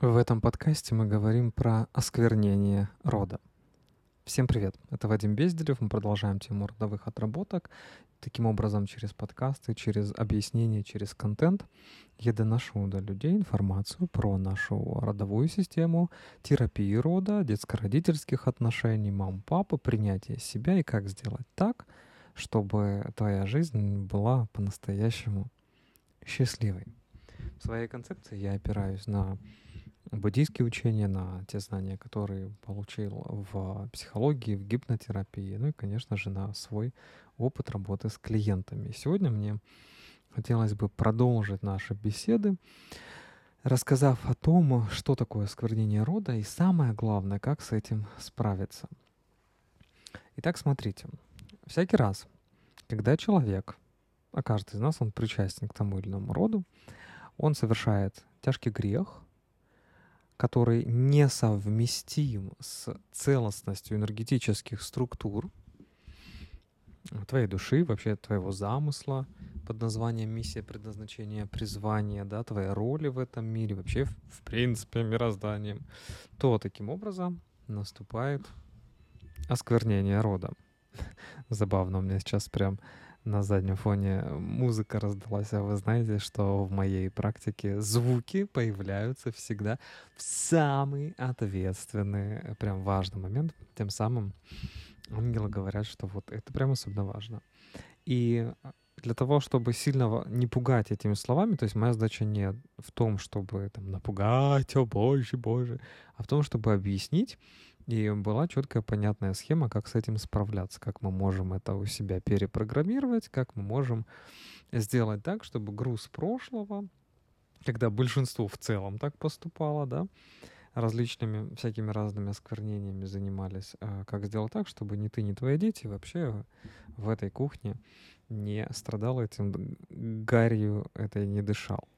В этом подкасте мы говорим про осквернение рода. Всем привет, это Вадим Безделев, мы продолжаем тему родовых отработок. Таким образом, через подкасты, через объяснения, через контент я доношу до людей информацию про нашу родовую систему, терапию рода, детско-родительских отношений, мам, папы, принятие себя и как сделать так, чтобы твоя жизнь была по-настоящему счастливой. В своей концепции я опираюсь на буддийские учения, на те знания, которые получил в психологии, в гипнотерапии, ну и, конечно же, на свой опыт работы с клиентами. Сегодня мне хотелось бы продолжить наши беседы, рассказав о том, что такое осквернение рода и самое главное, как с этим справиться. Итак, смотрите, всякий раз, когда человек, а каждый из нас, он причастен к тому или иному роду, он совершает тяжкий грех, который несовместим с целостностью энергетических структур твоей души, вообще твоего замысла под названием миссия, предназначение, призвание, да, твоей роли в этом мире, вообще в, в принципе мирозданием, то таким образом наступает осквернение рода. Забавно, у меня сейчас прям на заднем фоне музыка раздалась, а вы знаете, что в моей практике звуки появляются всегда в самый ответственный, прям важный момент. Тем самым ангелы говорят, что вот это прям особенно важно. И для того, чтобы сильно не пугать этими словами, то есть моя задача не в том, чтобы там напугать, о боже, боже, а в том, чтобы объяснить, и была четкая, понятная схема, как с этим справляться, как мы можем это у себя перепрограммировать, как мы можем сделать так, чтобы груз прошлого, когда большинство в целом так поступало, да, различными всякими разными осквернениями занимались, а как сделать так, чтобы ни ты, ни твои дети вообще в этой кухне не страдал этим гарью, этой не дышал.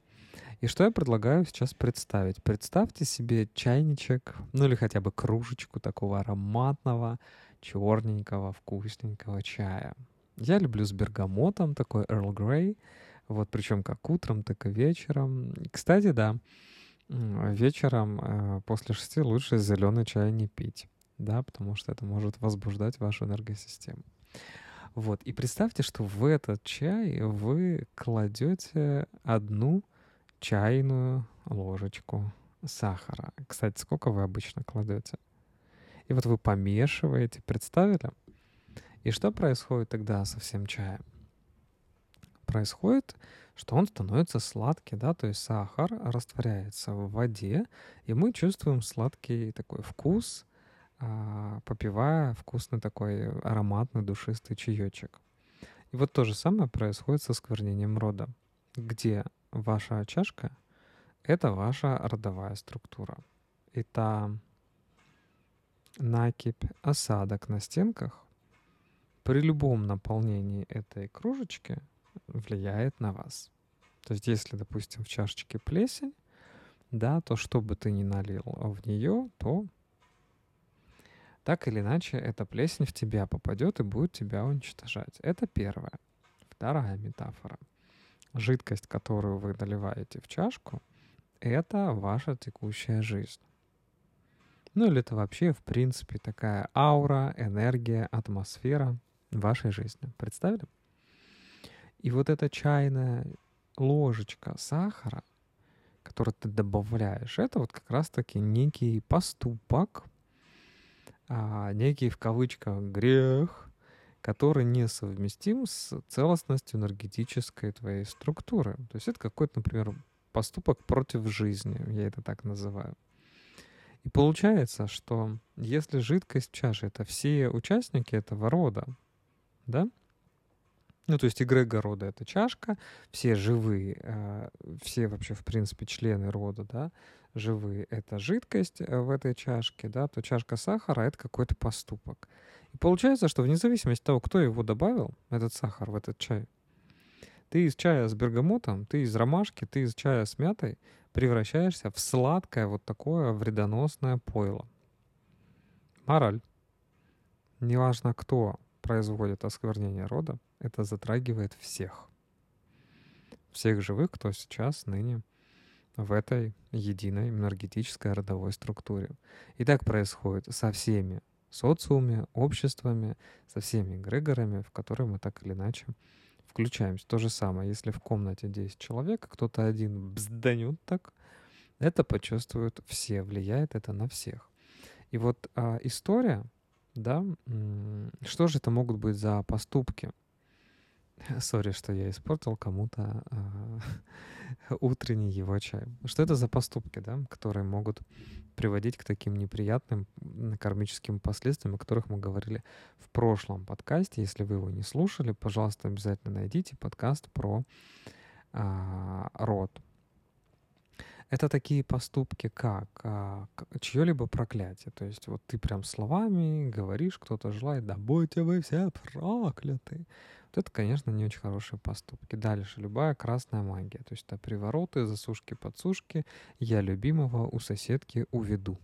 И что я предлагаю сейчас представить? Представьте себе чайничек, ну или хотя бы кружечку такого ароматного, черненького, вкусненького чая. Я люблю с бергамотом, такой Earl Grey, вот причем как утром, так и вечером. Кстати, да, вечером э, после шести лучше зеленый чай не пить, да, потому что это может возбуждать вашу энергосистему. Вот, и представьте, что в этот чай вы кладете одну чайную ложечку сахара. Кстати, сколько вы обычно кладете? И вот вы помешиваете, представили? И что происходит тогда со всем чаем? Происходит, что он становится сладкий, да, то есть сахар растворяется в воде, и мы чувствуем сладкий такой вкус, а, попивая вкусный такой ароматный душистый чаечек. И вот то же самое происходит со сквернением рода, где ваша чашка — это ваша родовая структура. И та накипь, осадок на стенках при любом наполнении этой кружечки влияет на вас. То есть если, допустим, в чашечке плесень, да, то что бы ты ни налил в нее, то так или иначе эта плесень в тебя попадет и будет тебя уничтожать. Это первое. Вторая метафора — жидкость, которую вы доливаете в чашку, это ваша текущая жизнь. Ну или это вообще, в принципе, такая аура, энергия, атмосфера вашей жизни. Представили? И вот эта чайная ложечка сахара, которую ты добавляешь, это вот как раз-таки некий поступок, а, некий в кавычках грех, который несовместим с целостностью энергетической твоей структуры. То есть это какой-то, например, поступок против жизни, я это так называю. И получается, что если жидкость чаше — это все участники этого рода, да, ну, то есть эгрегор рода — это чашка, все живые, э, все вообще, в принципе, члены рода, да, живые — это жидкость э, в этой чашке, да, то чашка сахара — это какой-то поступок. Получается, что вне зависимости от того, кто его добавил, этот сахар в этот чай, ты из чая с бергамотом, ты из ромашки, ты из чая с мятой превращаешься в сладкое вот такое вредоносное пойло. Мораль. Неважно, кто производит осквернение рода, это затрагивает всех. Всех живых, кто сейчас, ныне в этой единой энергетической родовой структуре. И так происходит со всеми социумами, обществами, со всеми эгрегорами, в которые мы так или иначе включаемся. То же самое, если в комнате 10 человек, а кто-то один бзданет так, это почувствуют все, влияет это на всех. И вот а, история, да, что же это могут быть за поступки? Сори, что я испортил кому-то а, утренний его чай. Что это за поступки, да, которые могут приводить к таким неприятным кармическим последствиям, о которых мы говорили в прошлом подкасте. Если вы его не слушали, пожалуйста, обязательно найдите подкаст про а, род. Это такие поступки, как а, чье-либо проклятие. То есть вот ты прям словами говоришь, кто-то желает, да будьте вы все прокляты. Вот это, конечно, не очень хорошие поступки. Дальше, любая красная магия. То есть это привороты, засушки, подсушки. Я любимого у соседки уведу.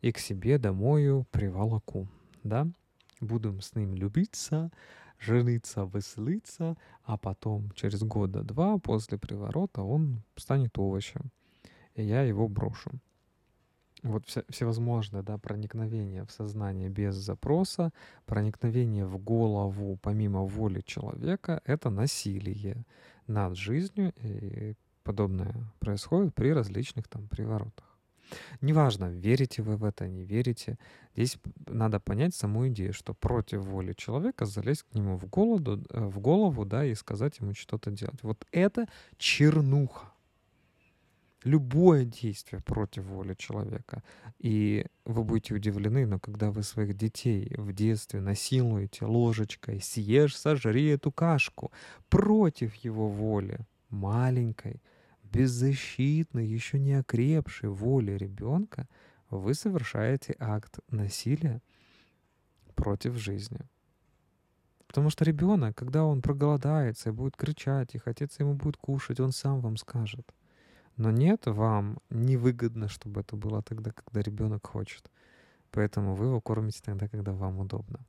И к себе домою приволоку. Да? Будем с ним любиться, жениться, веселиться, а потом через года два после приворота он станет овощем, и я его брошу вот все, всевозможные да, проникновения в сознание без запроса, проникновение в голову помимо воли человека — это насилие над жизнью, и подобное происходит при различных там приворотах. Неважно, верите вы в это, не верите. Здесь надо понять саму идею, что против воли человека залезть к нему в, голоду, э, в голову да, и сказать ему что-то делать. Вот это чернуха любое действие против воли человека. И вы будете удивлены, но когда вы своих детей в детстве насилуете ложечкой, съешь, сожри эту кашку против его воли, маленькой, беззащитной, еще не окрепшей воли ребенка, вы совершаете акт насилия против жизни. Потому что ребенок, когда он проголодается и будет кричать, и хотеться ему будет кушать, он сам вам скажет. Но нет, вам невыгодно, чтобы это было тогда, когда ребенок хочет. Поэтому вы его кормите тогда, когда вам удобно.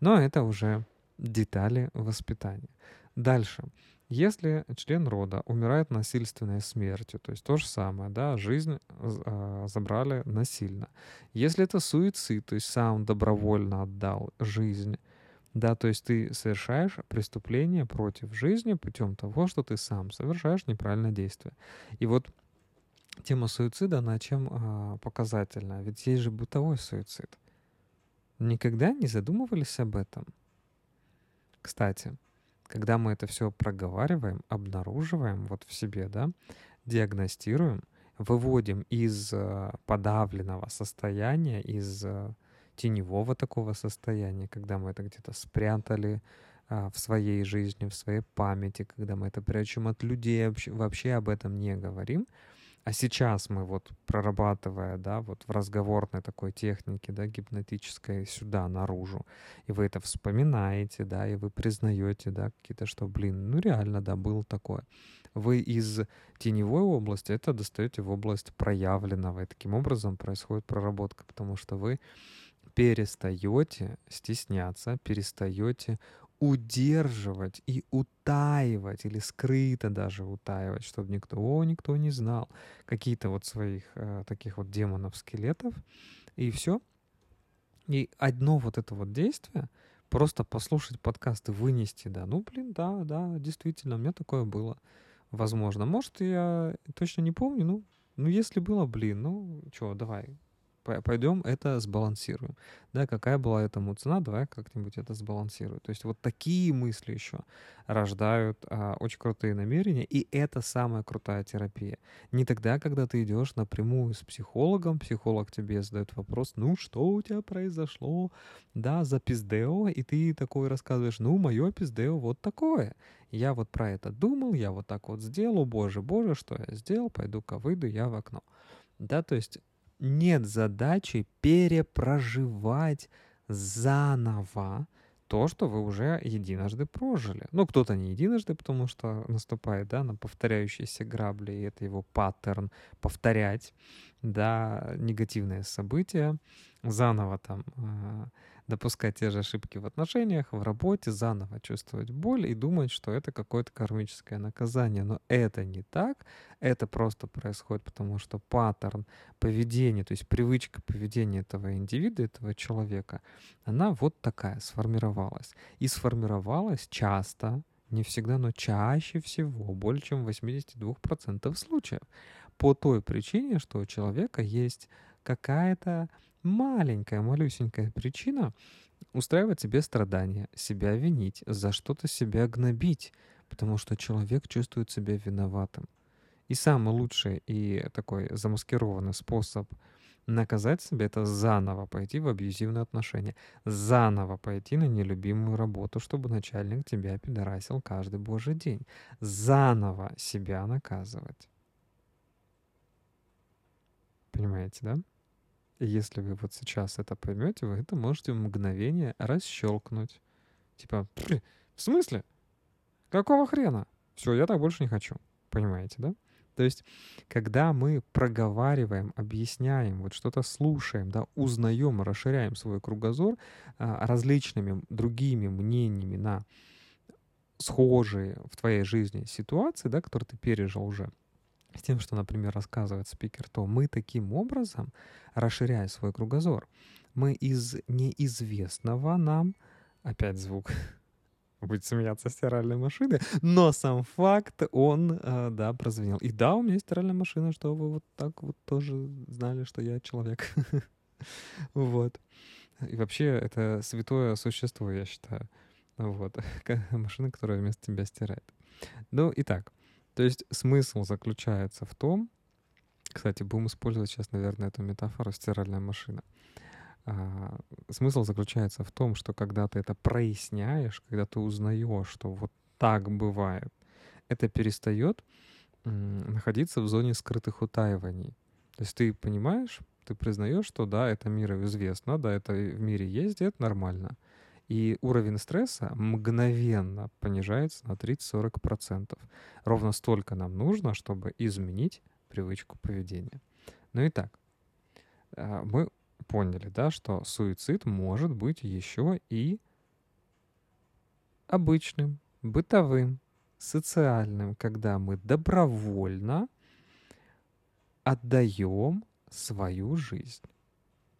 Но это уже детали воспитания. Дальше. Если член рода умирает насильственной смертью, то есть то же самое, да, жизнь э, забрали насильно. Если это суицид, то есть сам добровольно отдал жизнь, да, то есть ты совершаешь преступление против жизни путем того, что ты сам совершаешь неправильное действие. И вот тема суицида, она чем а, показательна? Ведь есть же бытовой суицид. Никогда не задумывались об этом? Кстати, когда мы это все проговариваем, обнаруживаем вот в себе, да, диагностируем, выводим из а, подавленного состояния, из а, теневого такого состояния, когда мы это где-то спрятали а, в своей жизни, в своей памяти, когда мы это прячем от людей, вообще, вообще об этом не говорим. А сейчас мы вот прорабатывая, да, вот в разговорной такой технике, да, гипнотической сюда, наружу, и вы это вспоминаете, да, и вы признаете, да, какие-то, что, блин, ну реально, да, было такое. Вы из теневой области это достаете в область проявленного, и таким образом происходит проработка, потому что вы перестаете стесняться, перестаете удерживать и утаивать, или скрыто даже утаивать, чтобы никто, о, никто не знал, какие-то вот своих э, таких вот демонов-скелетов, и все. И одно вот это вот действие, просто послушать подкаст и вынести, да, ну, блин, да, да, действительно, у меня такое было. Возможно. Может, я точно не помню, ну, ну, если было, блин, ну, что, давай, пойдем это сбалансируем. Да, какая была этому цена, давай как-нибудь это сбалансируем. То есть вот такие мысли еще рождают а, очень крутые намерения, и это самая крутая терапия. Не тогда, когда ты идешь напрямую с психологом, психолог тебе задает вопрос, ну что у тебя произошло, да, за пиздео, и ты такой рассказываешь, ну мое пиздео вот такое. Я вот про это думал, я вот так вот сделал, боже, боже, что я сделал, пойду-ка выйду я в окно. Да, то есть нет задачи перепроживать заново то, что вы уже единожды прожили. Ну, кто-то не единожды, потому что наступает, да, на повторяющиеся грабли, и это его паттерн повторять, да, негативные события, заново там э, допускать те же ошибки в отношениях, в работе, заново чувствовать боль и думать, что это какое-то кармическое наказание. Но это не так. Это просто происходит потому, что паттерн поведения, то есть привычка поведения этого индивида, этого человека, она вот такая сформировалась. И сформировалась часто, не всегда, но чаще всего, более чем в 82% случаев. По той причине, что у человека есть какая-то маленькая, малюсенькая причина устраивать себе страдания, себя винить, за что-то себя гнобить, потому что человек чувствует себя виноватым. И самый лучший и такой замаскированный способ наказать себя — это заново пойти в абьюзивные отношения, заново пойти на нелюбимую работу, чтобы начальник тебя пидорасил каждый божий день, заново себя наказывать. Понимаете, да? Если вы вот сейчас это поймете, вы это можете в мгновение расщелкнуть. Типа, в смысле? Какого хрена? Все, я так больше не хочу. Понимаете, да? То есть, когда мы проговариваем, объясняем, вот что-то слушаем, да, узнаем, расширяем свой кругозор а, различными другими мнениями на схожие в твоей жизни ситуации, да, которые ты пережил уже, с тем, что, например, рассказывает спикер, то мы таким образом, расширяя свой кругозор, мы из неизвестного нам, опять звук, будет смеяться стиральной машины, но сам факт, он, э, да, прозвенел. И да, у меня есть стиральная машина, что вы вот так вот тоже знали, что я человек. Вот. И вообще это святое существо, я считаю. Вот. Машина, которая вместо тебя стирает. Ну, итак. То есть смысл заключается в том, кстати, будем использовать сейчас, наверное, эту метафору стиральная машина. А, смысл заключается в том, что когда ты это проясняешь, когда ты узнаешь, что вот так бывает, это перестает находиться в зоне скрытых утаиваний. То есть ты понимаешь, ты признаешь, что да, это миру известно, да, это в мире есть, это нормально. И уровень стресса мгновенно понижается на 30-40%. Ровно столько нам нужно, чтобы изменить привычку поведения. Ну и так, а, мы поняли, да, что суицид может быть еще и обычным, бытовым, социальным, когда мы добровольно отдаем свою жизнь.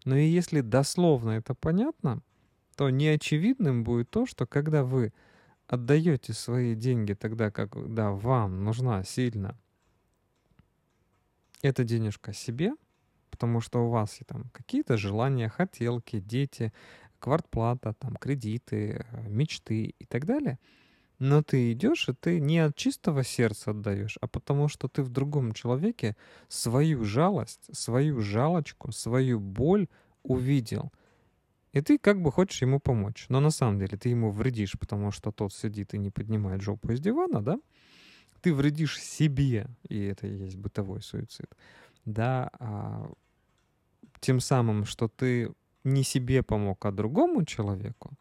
Но и если дословно это понятно, то неочевидным будет то, что когда вы отдаете свои деньги тогда, когда вам нужна сильно эта денежка себе, потому что у вас там какие-то желания, хотелки, дети, квартплата, там, кредиты, мечты и так далее. Но ты идешь, и ты не от чистого сердца отдаешь, а потому что ты в другом человеке свою жалость, свою жалочку, свою боль увидел. И ты как бы хочешь ему помочь. Но на самом деле ты ему вредишь, потому что тот сидит и не поднимает жопу из дивана, да? Ты вредишь себе, и это и есть бытовой суицид. Да, а, тем самым, что ты не себе помог, а другому человеку.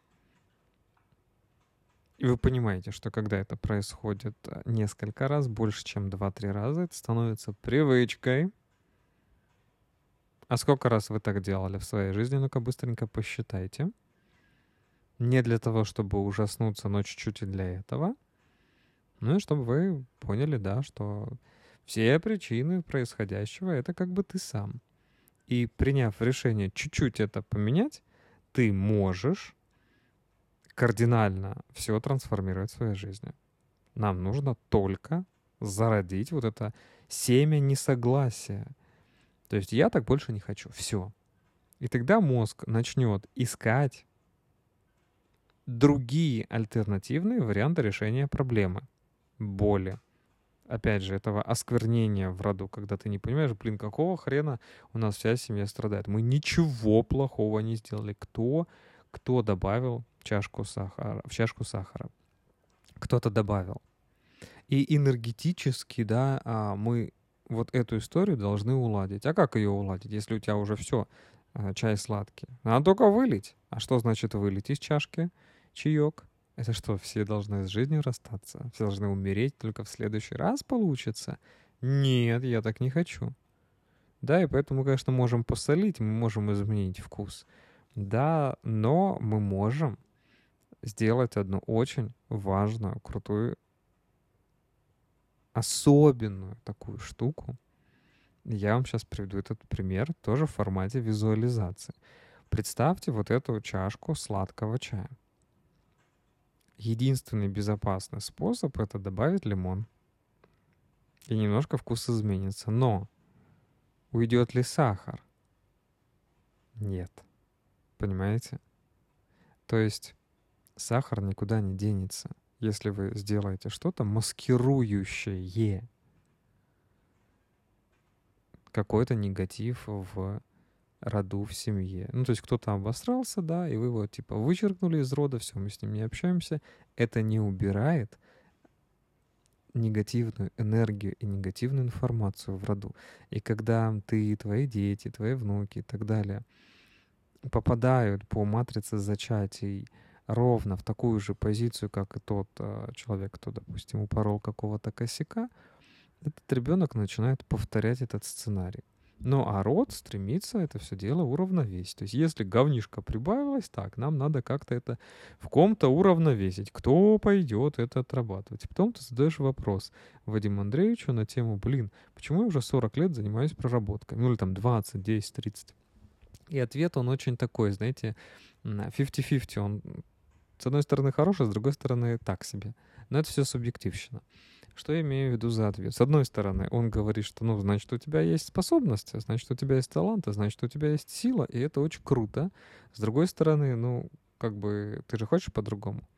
И вы понимаете, что когда это происходит а, несколько раз, больше, чем 2-3 раза, это становится привычкой. А сколько раз вы так делали в своей жизни? Ну-ка быстренько посчитайте. Не для того, чтобы ужаснуться, но чуть-чуть и для этого. Ну и чтобы вы поняли, да, что все причины происходящего — это как бы ты сам. И приняв решение чуть-чуть это поменять, ты можешь кардинально все трансформировать в своей жизни. Нам нужно только зародить вот это семя несогласия — то есть я так больше не хочу. Все. И тогда мозг начнет искать другие альтернативные варианты решения проблемы. Боли. Опять же, этого осквернения в роду, когда ты не понимаешь, блин, какого хрена у нас вся семья страдает. Мы ничего плохого не сделали. Кто, кто добавил чашку сахара, в чашку сахара? Кто-то добавил. И энергетически, да, а, мы вот эту историю должны уладить. А как ее уладить, если у тебя уже все, э, чай сладкий? Надо только вылить. А что значит вылить из чашки чаек? Это что, все должны с жизнью расстаться? Все должны умереть, только в следующий раз получится? Нет, я так не хочу. Да, и поэтому, конечно, можем посолить, мы можем изменить вкус. Да, но мы можем сделать одну очень важную, крутую, особенную такую штуку. Я вам сейчас приведу этот пример тоже в формате визуализации. Представьте вот эту чашку сладкого чая. Единственный безопасный способ это добавить лимон. И немножко вкус изменится. Но уйдет ли сахар? Нет. Понимаете? То есть сахар никуда не денется, если вы сделаете что-то маскирующее какой-то негатив в роду, в семье. Ну, то есть кто-то обосрался, да, и вы его, типа, вычеркнули из рода, все, мы с ним не общаемся. Это не убирает негативную энергию и негативную информацию в роду. И когда ты, твои дети, твои внуки и так далее попадают по матрице зачатий ровно в такую же позицию, как и тот э, человек, кто, допустим, упорол какого-то косяка, этот ребенок начинает повторять этот сценарий. Ну а род стремится это все дело уравновесить. То есть если говнишко прибавилось, так, нам надо как-то это в ком-то уравновесить. Кто пойдет это отрабатывать? Потом ты задаешь вопрос Вадиму Андреевичу на тему, блин, почему я уже 40 лет занимаюсь проработкой? Ну или там 20, 10, 30. И ответ он очень такой, знаете, 50-50. Он с одной стороны хороший, с другой стороны так себе. Но это все субъективщина. Что я имею в виду за ответ? С одной стороны, он говорит, что, ну, значит, у тебя есть способности, значит, у тебя есть таланты, значит, у тебя есть сила, и это очень круто. С другой стороны, ну, как бы, ты же хочешь по-другому?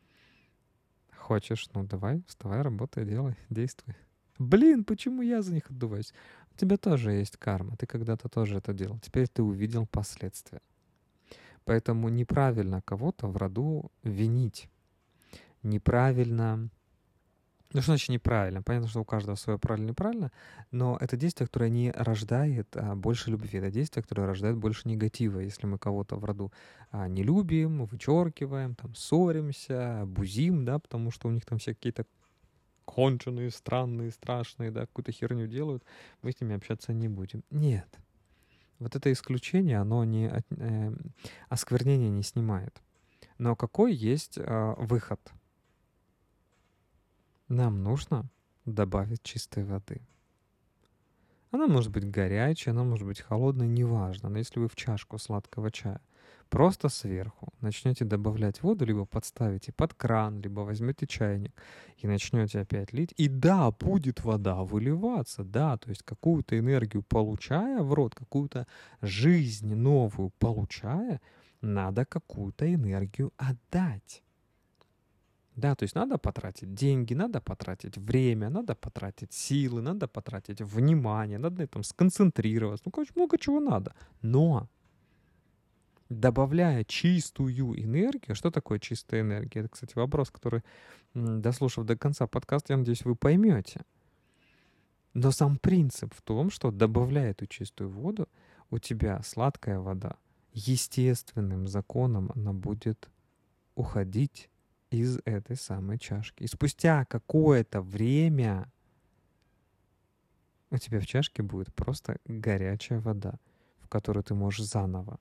Хочешь, ну, давай, вставай, работай, делай, действуй. Блин, почему я за них отдуваюсь? У тебя тоже есть карма, ты когда-то тоже это делал. Теперь ты увидел последствия. Поэтому неправильно кого-то в роду винить. Неправильно ну, что значит неправильно? Понятно, что у каждого свое правильно неправильно, но это действие, которое не рождает а, больше любви. Это действие, которое рождает больше негатива. Если мы кого-то в роду а, не любим, вычеркиваем, там, ссоримся, бузим, да, потому что у них там все какие-то конченые, странные, страшные, да, какую-то херню делают, мы с ними общаться не будем. Нет. Вот это исключение, оно не э, осквернение не снимает. Но какой есть э, выход – нам нужно добавить чистой воды. Она может быть горячей, она может быть холодной, неважно. Но если вы в чашку сладкого чая просто сверху начнете добавлять воду, либо подставите под кран, либо возьмете чайник и начнете опять лить, и да, будет вода выливаться, да, то есть какую-то энергию получая в рот, какую-то жизнь новую получая, надо какую-то энергию отдать. Да, то есть надо потратить деньги, надо потратить время, надо потратить силы, надо потратить внимание, надо на этом сконцентрироваться. Ну, короче, много чего надо. Но добавляя чистую энергию, что такое чистая энергия? Это, кстати, вопрос, который, дослушав до конца подкаста, я надеюсь, вы поймете. Но сам принцип в том, что добавляя эту чистую воду, у тебя сладкая вода, естественным законом она будет уходить из этой самой чашки. И спустя какое-то время у тебя в чашке будет просто горячая вода, в которую ты можешь заново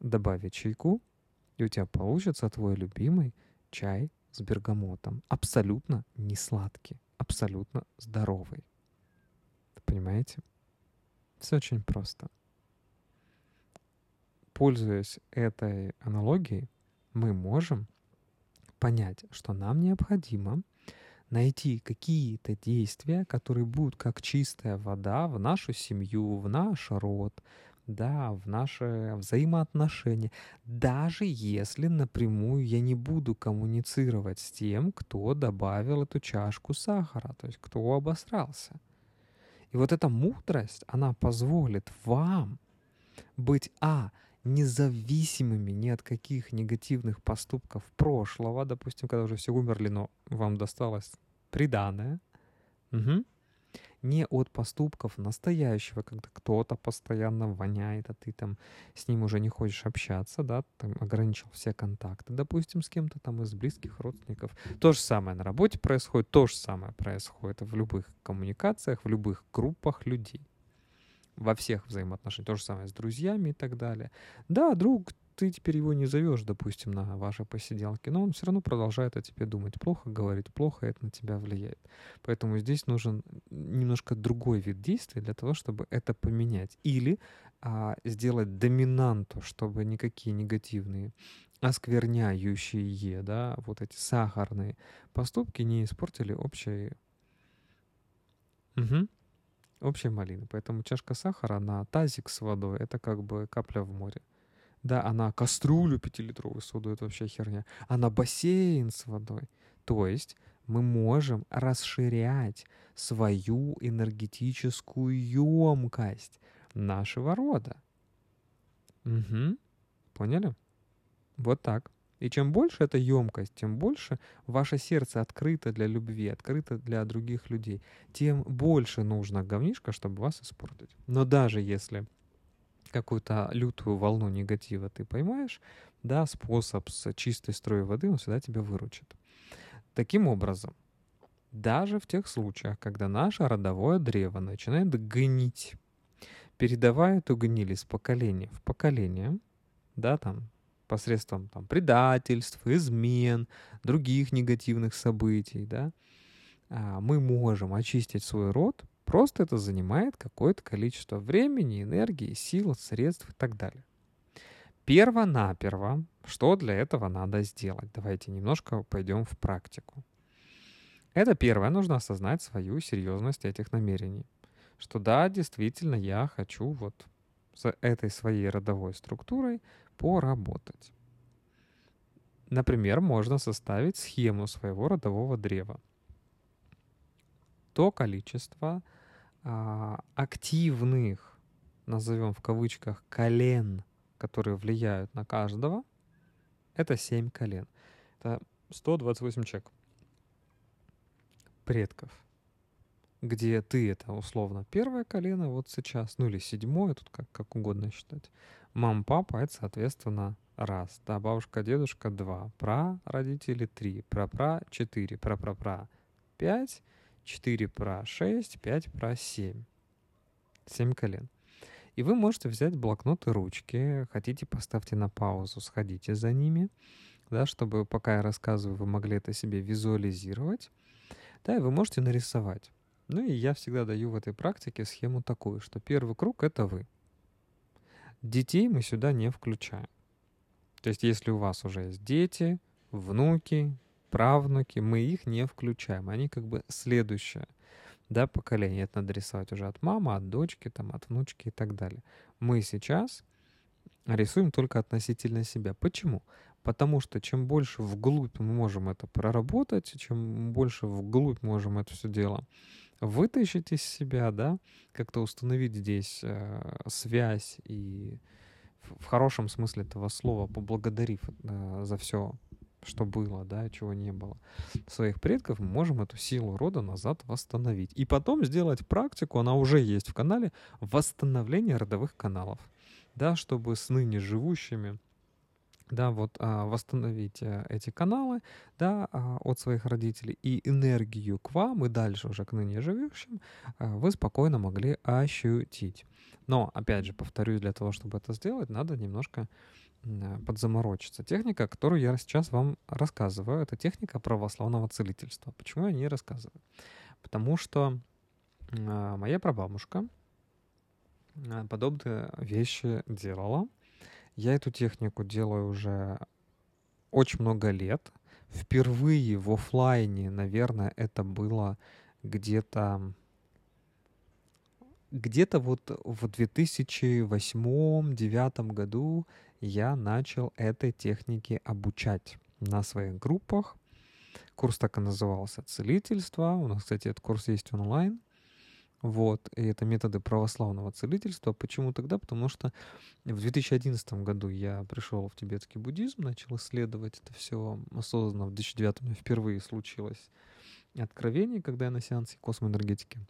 добавить чайку, и у тебя получится твой любимый чай с бергамотом. Абсолютно не сладкий, абсолютно здоровый. Понимаете? Все очень просто. Пользуясь этой аналогией, мы можем понять, что нам необходимо найти какие-то действия, которые будут как чистая вода в нашу семью, в наш род, да, в наши взаимоотношения, даже если напрямую я не буду коммуницировать с тем, кто добавил эту чашку сахара, то есть кто обосрался. И вот эта мудрость, она позволит вам быть, а, независимыми ни от каких негативных поступков прошлого, допустим, когда уже все умерли, но вам досталось приданное, угу. Не от поступков настоящего, когда кто-то постоянно воняет, а ты там с ним уже не хочешь общаться, да, там ограничил все контакты, допустим, с кем-то там из близких родственников. То же самое на работе происходит, то же самое происходит в любых коммуникациях, в любых группах людей во всех взаимоотношениях. То же самое с друзьями и так далее. Да, друг ты теперь его не зовешь, допустим, на ваши посиделки, но он все равно продолжает о тебе думать. Плохо говорит, плохо это на тебя влияет. Поэтому здесь нужен немножко другой вид действия для того, чтобы это поменять. Или а, сделать доминанту, чтобы никакие негативные оскверняющие, да, вот эти сахарные поступки не испортили общей, угу. общей малины. Поэтому чашка сахара на тазик с водой — это как бы капля в море. Да, а на кастрюлю пятилитровую с водой — это вообще херня. А на бассейн с водой. То есть мы можем расширять свою энергетическую емкость нашего рода. Угу. Поняли? Вот так. И чем больше эта емкость, тем больше ваше сердце открыто для любви, открыто для других людей, тем больше нужно говнишка, чтобы вас испортить. Но даже если какую-то лютую волну негатива ты поймаешь, да, способ с чистой строя воды, он всегда тебя выручит. Таким образом, даже в тех случаях, когда наше родовое древо начинает гнить, передавая эту гниль из поколения в поколение, да, там, посредством там, предательств, измен, других негативных событий, да, а, мы можем очистить свой род, просто это занимает какое-то количество времени, энергии, сил, средств и так далее. Перво-наперво, что для этого надо сделать? Давайте немножко пойдем в практику. Это первое, нужно осознать свою серьезность этих намерений. Что да, действительно, я хочу вот с этой своей родовой структурой поработать. Например, можно составить схему своего родового древа. То количество а, активных, назовем в кавычках, колен, которые влияют на каждого, это 7 колен. Это 128 человек предков где ты это условно первое колено вот сейчас, ну или седьмое, тут как, как угодно считать. Мам, папа, это, соответственно, раз. Да, бабушка, дедушка, два. Пра, родители, три. Пра-пра, четыре. Пра-пра-пра, пять. Четыре пра, шесть. Пять пра, семь. Семь колен. И вы можете взять блокнот и ручки. Хотите, поставьте на паузу, сходите за ними, да, чтобы пока я рассказываю, вы могли это себе визуализировать. Да, и вы можете нарисовать. Ну и я всегда даю в этой практике схему такую, что первый круг — это вы. Детей мы сюда не включаем. То есть если у вас уже есть дети, внуки, правнуки, мы их не включаем. Они как бы следующее да, поколение. Это надо рисовать уже от мамы, от дочки, там, от внучки и так далее. Мы сейчас рисуем только относительно себя. Почему? Потому что чем больше вглубь мы можем это проработать, чем больше вглубь можем это все дело вытащить из себя, да, как-то установить здесь э, связь и в, хорошем смысле этого слова, поблагодарив э, за все, что было, да, чего не было своих предков, мы можем эту силу рода назад восстановить. И потом сделать практику, она уже есть в канале, восстановления родовых каналов, да, чтобы с ныне живущими да, вот а, восстановить а, эти каналы, да, а, от своих родителей и энергию к вам и дальше уже к ныне живущим а, вы спокойно могли ощутить. Но, опять же, повторюсь, для того, чтобы это сделать, надо немножко а, подзаморочиться. Техника, которую я сейчас вам рассказываю, это техника православного целительства. Почему я не рассказываю? Потому что а, моя прабабушка подобные вещи делала, я эту технику делаю уже очень много лет. Впервые в офлайне, наверное, это было где-то где-то вот в 2008-2009 году я начал этой технике обучать на своих группах. Курс так и назывался «Целительство». У нас, кстати, этот курс есть онлайн. Вот, и это методы православного целительства. Почему тогда? Потому что в 2011 году я пришел в тибетский буддизм, начал исследовать это все осознанно. В 2009 впервые случилось откровение, когда я на сеансе космоэнергетики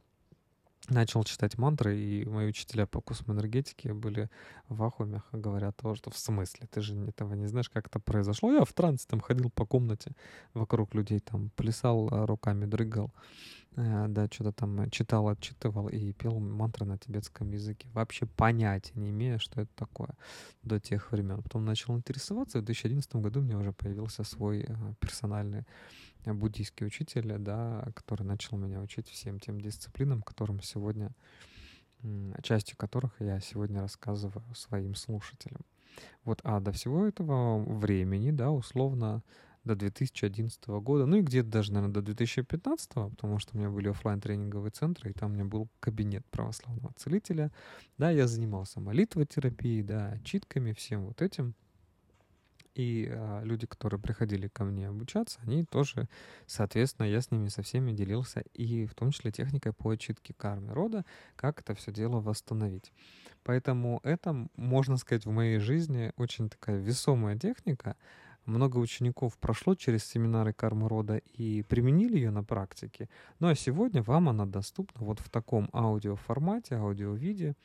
начал читать мантры, и мои учителя по космоэнергетике были в ахуе, мягко говоря, того, что в смысле, ты же этого не знаешь, как это произошло. Я в трансе там ходил по комнате вокруг людей, там плясал а, руками, дрыгал, э, да, что-то там читал, отчитывал и пел мантры на тибетском языке. Вообще понятия не имея, что это такое до тех времен. Потом начал интересоваться, в 2011 году у меня уже появился свой э, персональный буддийский учитель, да, который начал меня учить всем тем дисциплинам, которым сегодня, частью которых я сегодня рассказываю своим слушателям. Вот, а до всего этого времени, да, условно, до 2011 года, ну и где-то даже, наверное, до 2015, потому что у меня были офлайн тренинговые центры, и там у меня был кабинет православного целителя. Да, я занимался молитвой терапией, да, читками, всем вот этим — и а, люди, которые приходили ко мне обучаться, они тоже, соответственно, я с ними со всеми делился, и в том числе техникой по очистке кармы рода, как это все дело восстановить. Поэтому это, можно сказать, в моей жизни очень такая весомая техника. Много учеников прошло через семинары кармы рода и применили ее на практике. Ну а сегодня вам она доступна вот в таком аудиоформате, аудиовиде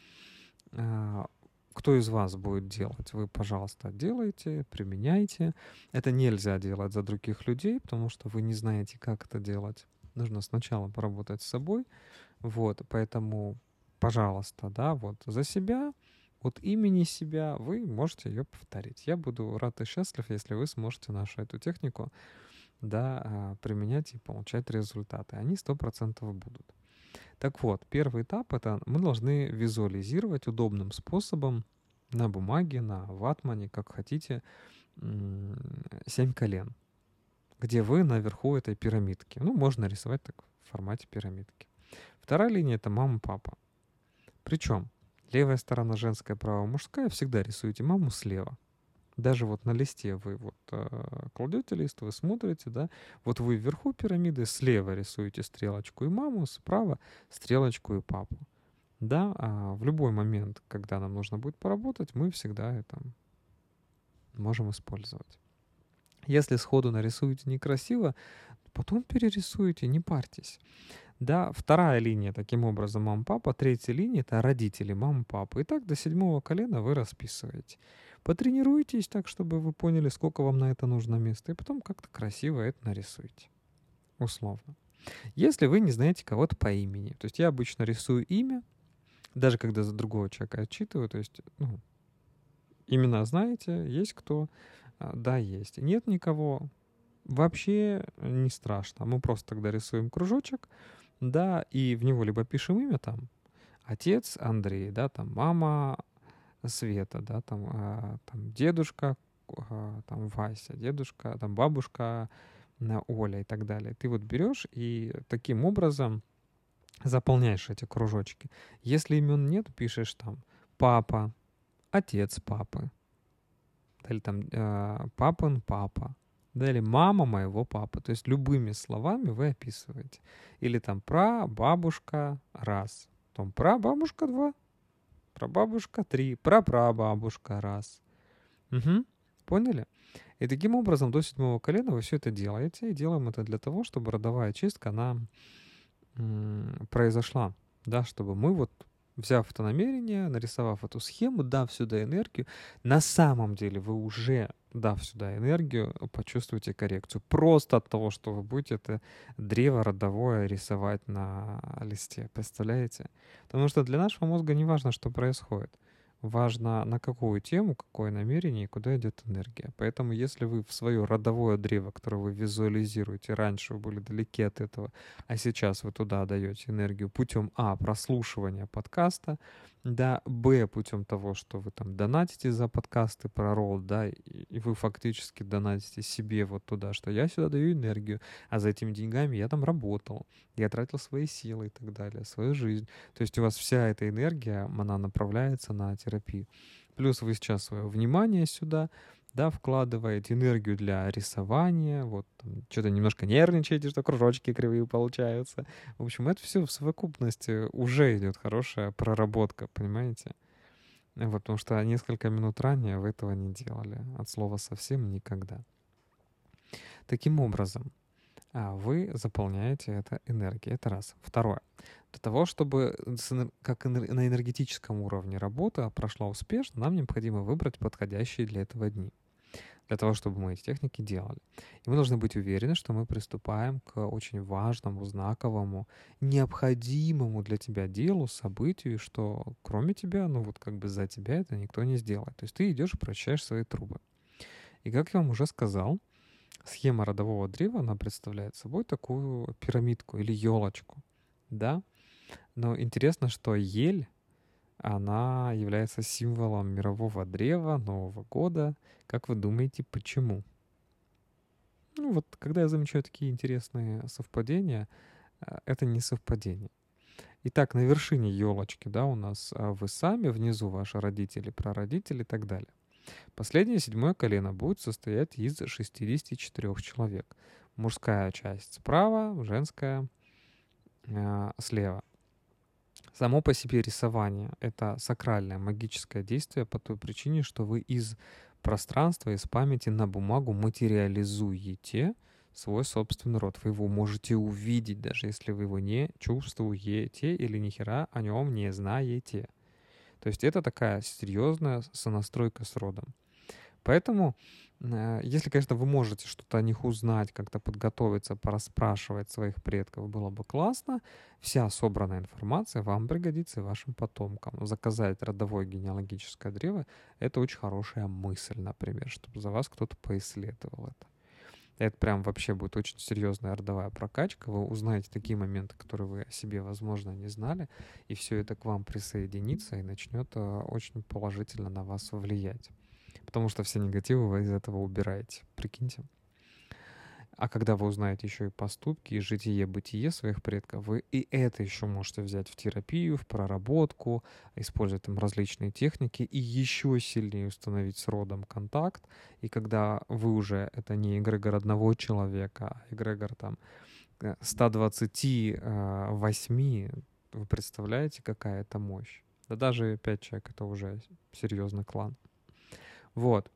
а, кто из вас будет делать, вы, пожалуйста, делайте, применяйте. Это нельзя делать за других людей, потому что вы не знаете, как это делать. Нужно сначала поработать с собой. Вот, поэтому, пожалуйста, да, вот за себя, от имени себя вы можете ее повторить. Я буду рад и счастлив, если вы сможете нашу эту технику да, а, применять и получать результаты. Они сто процентов будут. Так вот, первый этап — это мы должны визуализировать удобным способом на бумаге, на ватмане, как хотите, семь колен, где вы наверху этой пирамидки. Ну, можно рисовать так в формате пирамидки. Вторая линия — это мама-папа. Причем левая сторона женская, правая мужская, всегда рисуете маму слева даже вот на листе вы вот э, кладете лист, вы смотрите, да, вот вы вверху пирамиды слева рисуете стрелочку и маму, справа стрелочку и папу. Да, а в любой момент, когда нам нужно будет поработать, мы всегда это можем использовать. Если сходу нарисуете некрасиво, потом перерисуете, не парьтесь. Да, вторая линия, таким образом, мама-папа. Третья линия — это родители, мама-папа. И так до седьмого колена вы расписываете. Потренируйтесь так, чтобы вы поняли, сколько вам на это нужно места, и потом как-то красиво это нарисуйте. Условно. Если вы не знаете кого-то по имени, то есть я обычно рисую имя, даже когда за другого человека отчитываю, то есть ну, имена знаете, есть кто, а, да, есть. Нет никого, вообще не страшно. Мы просто тогда рисуем кружочек, да, и в него либо пишем имя там, отец Андрей, да, там мама Света, да, там, а, там дедушка, а, там Вася, дедушка, там бабушка Оля и так далее. Ты вот берешь и таким образом заполняешь эти кружочки. Если имен нет, пишешь там папа, отец папы, или там э, папин папа, или мама моего папы. То есть любыми словами вы описываете. Или там прабабушка раз, потом прабабушка два, прабабушка три, прапрабабушка раз. Угу. Поняли? И таким образом до седьмого колена вы все это делаете. И делаем это для того, чтобы родовая чистка, она произошла. Да, чтобы мы вот, взяв это намерение, нарисовав эту схему, дав сюда энергию, на самом деле вы уже дав сюда энергию, почувствуйте коррекцию. Просто от того, что вы будете это древо родовое рисовать на листе. Представляете? Потому что для нашего мозга не важно, что происходит важно на какую тему, какое намерение и куда идет энергия. Поэтому если вы в свое родовое древо, которое вы визуализируете, раньше вы были далеки от этого, а сейчас вы туда даете энергию путем А, прослушивания подкаста, да, Б, путем того, что вы там донатите за подкасты про ролл, да, и, вы фактически донатите себе вот туда, что я сюда даю энергию, а за этими деньгами я там работал, я тратил свои силы и так далее, свою жизнь. То есть у вас вся эта энергия, она направляется на терапию. Плюс вы сейчас свое внимание сюда, да, вкладываете энергию для рисования, вот, что-то немножко нервничаете, что кружочки кривые получаются. В общем, это все в совокупности уже идет хорошая проработка, понимаете? Вот, потому что несколько минут ранее вы этого не делали. От слова совсем никогда. Таким образом, а, вы заполняете это энергией. Это раз. Второе. Для того, чтобы как на энергетическом уровне работа прошла успешно, нам необходимо выбрать подходящие для этого дни для того, чтобы мы эти техники делали. И мы должны быть уверены, что мы приступаем к очень важному, знаковому, необходимому для тебя делу, событию, что кроме тебя, ну вот как бы за тебя это никто не сделает. То есть ты идешь и прочищаешь свои трубы. И как я вам уже сказал, схема родового древа, она представляет собой такую пирамидку или елочку, да? Но интересно, что ель, она является символом мирового древа, Нового года. Как вы думаете, почему? Ну вот, когда я замечаю такие интересные совпадения, э, это не совпадение. Итак, на вершине елочки, да, у нас а, вы сами, внизу ваши родители, прародители и так далее. Последнее седьмое колено будет состоять из 64 человек. Мужская часть справа, женская э, слева. Само по себе рисование — это сакральное магическое действие по той причине, что вы из пространства, из памяти на бумагу материализуете свой собственный род. Вы его можете увидеть, даже если вы его не чувствуете или ни хера о нем не знаете. То есть это такая серьезная сонастройка с родом. Поэтому, если, конечно, вы можете что-то о них узнать, как-то подготовиться, пораспрашивать своих предков, было бы классно. Вся собранная информация вам пригодится и вашим потомкам. Заказать родовое генеалогическое древо — это очень хорошая мысль, например, чтобы за вас кто-то поисследовал это. Это прям вообще будет очень серьезная родовая прокачка. Вы узнаете такие моменты, которые вы о себе, возможно, не знали, и все это к вам присоединится и начнет э, очень положительно на вас влиять. Потому что все негативы вы из этого убираете. Прикиньте. А когда вы узнаете еще и поступки, и житие-бытие своих предков, вы и это еще можете взять в терапию, в проработку, использовать там различные техники и еще сильнее установить с родом контакт. И когда вы уже, это не эгрегор одного человека, а эгрегор там 128, э, вы представляете, какая это мощь. Да даже 5 человек — это уже серьезный клан. Вот.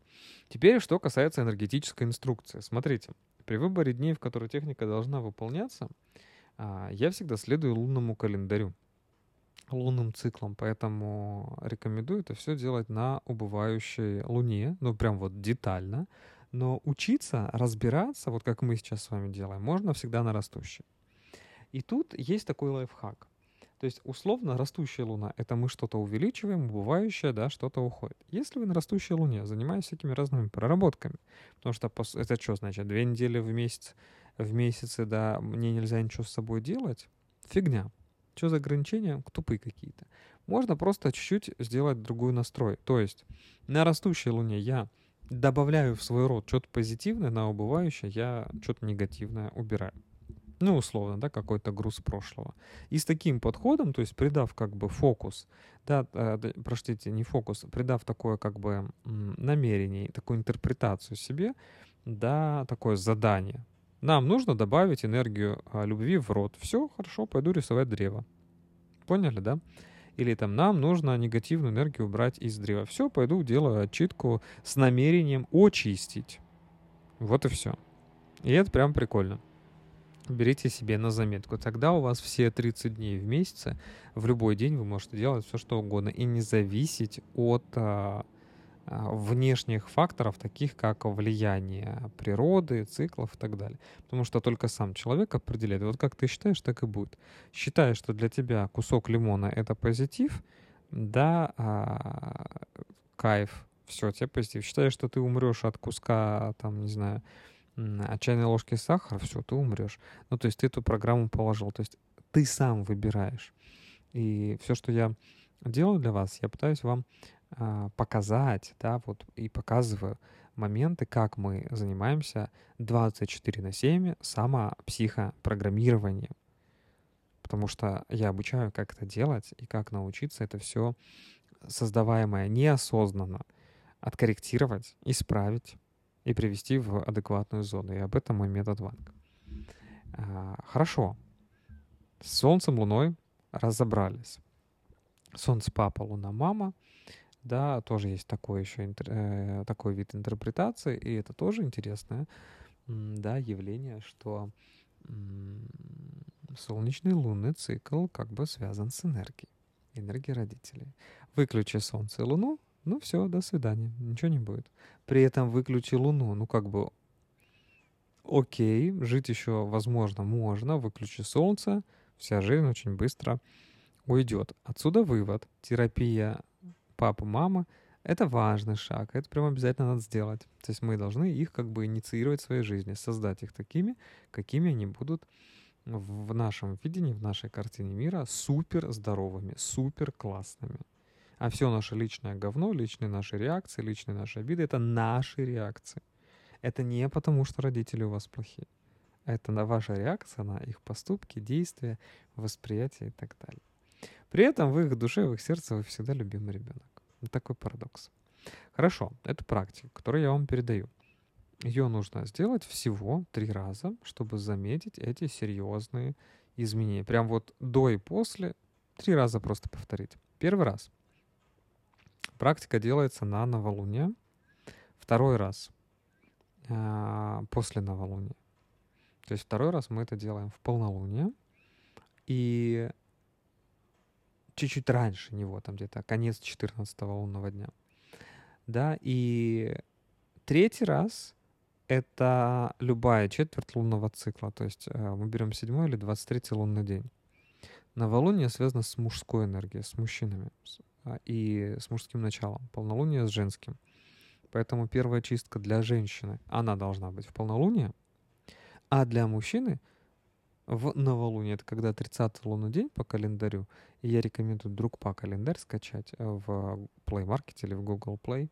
Теперь, что касается энергетической инструкции. Смотрите, при выборе дней, в которые техника должна выполняться, а, я всегда следую лунному календарю, лунным циклам, поэтому рекомендую это все делать на убывающей луне, ну прям вот детально, но учиться, разбираться, вот как мы сейчас с вами делаем, можно всегда на растущей. И тут есть такой лайфхак. То есть условно растущая Луна — это мы что-то увеличиваем, убывающее, да, что-то уходит. Если вы на растущей Луне занимаетесь всякими разными проработками, потому что это что значит, две недели в месяц, в месяце, да, мне нельзя ничего с собой делать? Фигня. Что за ограничения? Тупые какие-то. Можно просто чуть-чуть сделать другой настрой. То есть на растущей Луне я добавляю в свой род что-то позитивное, на убывающее я что-то негативное убираю ну, условно, да, какой-то груз прошлого. И с таким подходом, то есть придав как бы фокус, да, э, простите, не фокус, придав такое как бы намерение, такую интерпретацию себе, да, такое задание. Нам нужно добавить энергию а, любви в рот. Все, хорошо, пойду рисовать древо. Поняли, да? Или там нам нужно негативную энергию убрать из древа. Все, пойду делаю отчитку с намерением очистить. Вот и все. И это прям прикольно берите себе на заметку. Тогда у вас все 30 дней в месяце, в любой день вы можете делать все, что угодно, и не зависеть от а, а, внешних факторов, таких как влияние природы, циклов и так далее. Потому что только сам человек определяет. Вот как ты считаешь, так и будет. Считаешь, что для тебя кусок лимона — это позитив, да, а, кайф, все, тебе позитив. Считаешь, что ты умрешь от куска, там, не знаю, от чайной ложки сахара, все, ты умрешь. Ну, то есть ты эту программу положил. То есть ты сам выбираешь. И все, что я делаю для вас, я пытаюсь вам а, показать, да, вот и показываю моменты, как мы занимаемся 24 на 7 самопсихопрограммированием. Потому что я обучаю, как это делать и как научиться это все создаваемое неосознанно откорректировать, исправить, и привести в адекватную зону. И об этом мой метод ванг. А, хорошо. С Солнцем, Луной разобрались. Солнце, папа, Луна, мама. Да, тоже есть такой еще э, такой вид интерпретации, и это тоже интересное да, явление, что солнечный лунный цикл как бы связан с энергией, энергией родителей. Выключи солнце и луну, ну все, до свидания, ничего не будет. При этом выключи луну, ну как бы окей, жить еще возможно можно, выключи солнце, вся жизнь очень быстро уйдет. Отсюда вывод. Терапия папы, мамы — это важный шаг, это прям обязательно надо сделать. То есть мы должны их как бы инициировать в своей жизни, создать их такими, какими они будут в нашем видении, в нашей картине мира супер здоровыми, супер классными. А все наше личное говно, личные наши реакции, личные наши обиды — это наши реакции. Это не потому, что родители у вас плохие. Это на ваша реакция на их поступки, действия, восприятие и так далее. При этом в их душе, в их сердце вы всегда любимый ребенок. Вот такой парадокс. Хорошо, это практика, которую я вам передаю. Ее нужно сделать всего три раза, чтобы заметить эти серьезные изменения. Прям вот до и после три раза просто повторить. Первый раз. Практика делается на новолуние. Второй раз э, после новолуния. То есть второй раз мы это делаем в полнолуние. И чуть-чуть раньше него, там где-то конец 14 лунного дня. Да, и третий раз это любая четверть лунного цикла, то есть э, мы берем седьмой или 23 лунный день. Новолуние связано с мужской энергией, с мужчинами а, и с мужским началом. Полнолуние с женским. Поэтому первая чистка для женщины, она должна быть в полнолуние, а для мужчины в новолуние, это когда 30 лунный день по календарю, и я рекомендую друг по календарь скачать в Play Market или в Google Play,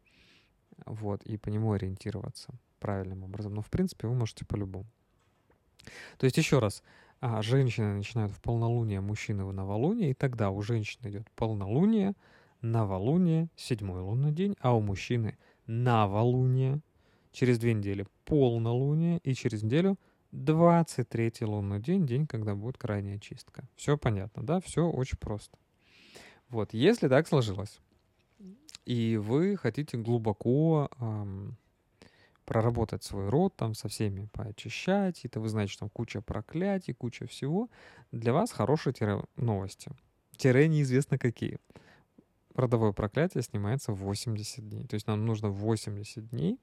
вот, и по нему ориентироваться правильным образом. Но, в принципе, вы можете по-любому. То есть, еще раз, а, женщины начинают в полнолуние, мужчины в новолуние, и тогда у женщины идет полнолуние, новолуние, седьмой лунный день, а у мужчины новолуние, через две недели полнолуние, и через неделю 23 лунный день, день, когда будет крайняя чистка. Все понятно, да? Все очень просто. Вот, если так сложилось, и вы хотите глубоко эм, проработать свой род, там со всеми поочищать, это вы знаете, что там куча проклятий, куча всего, для вас хорошие тире новости. Тире неизвестно какие. Родовое проклятие снимается в 80 дней. То есть нам нужно 80 дней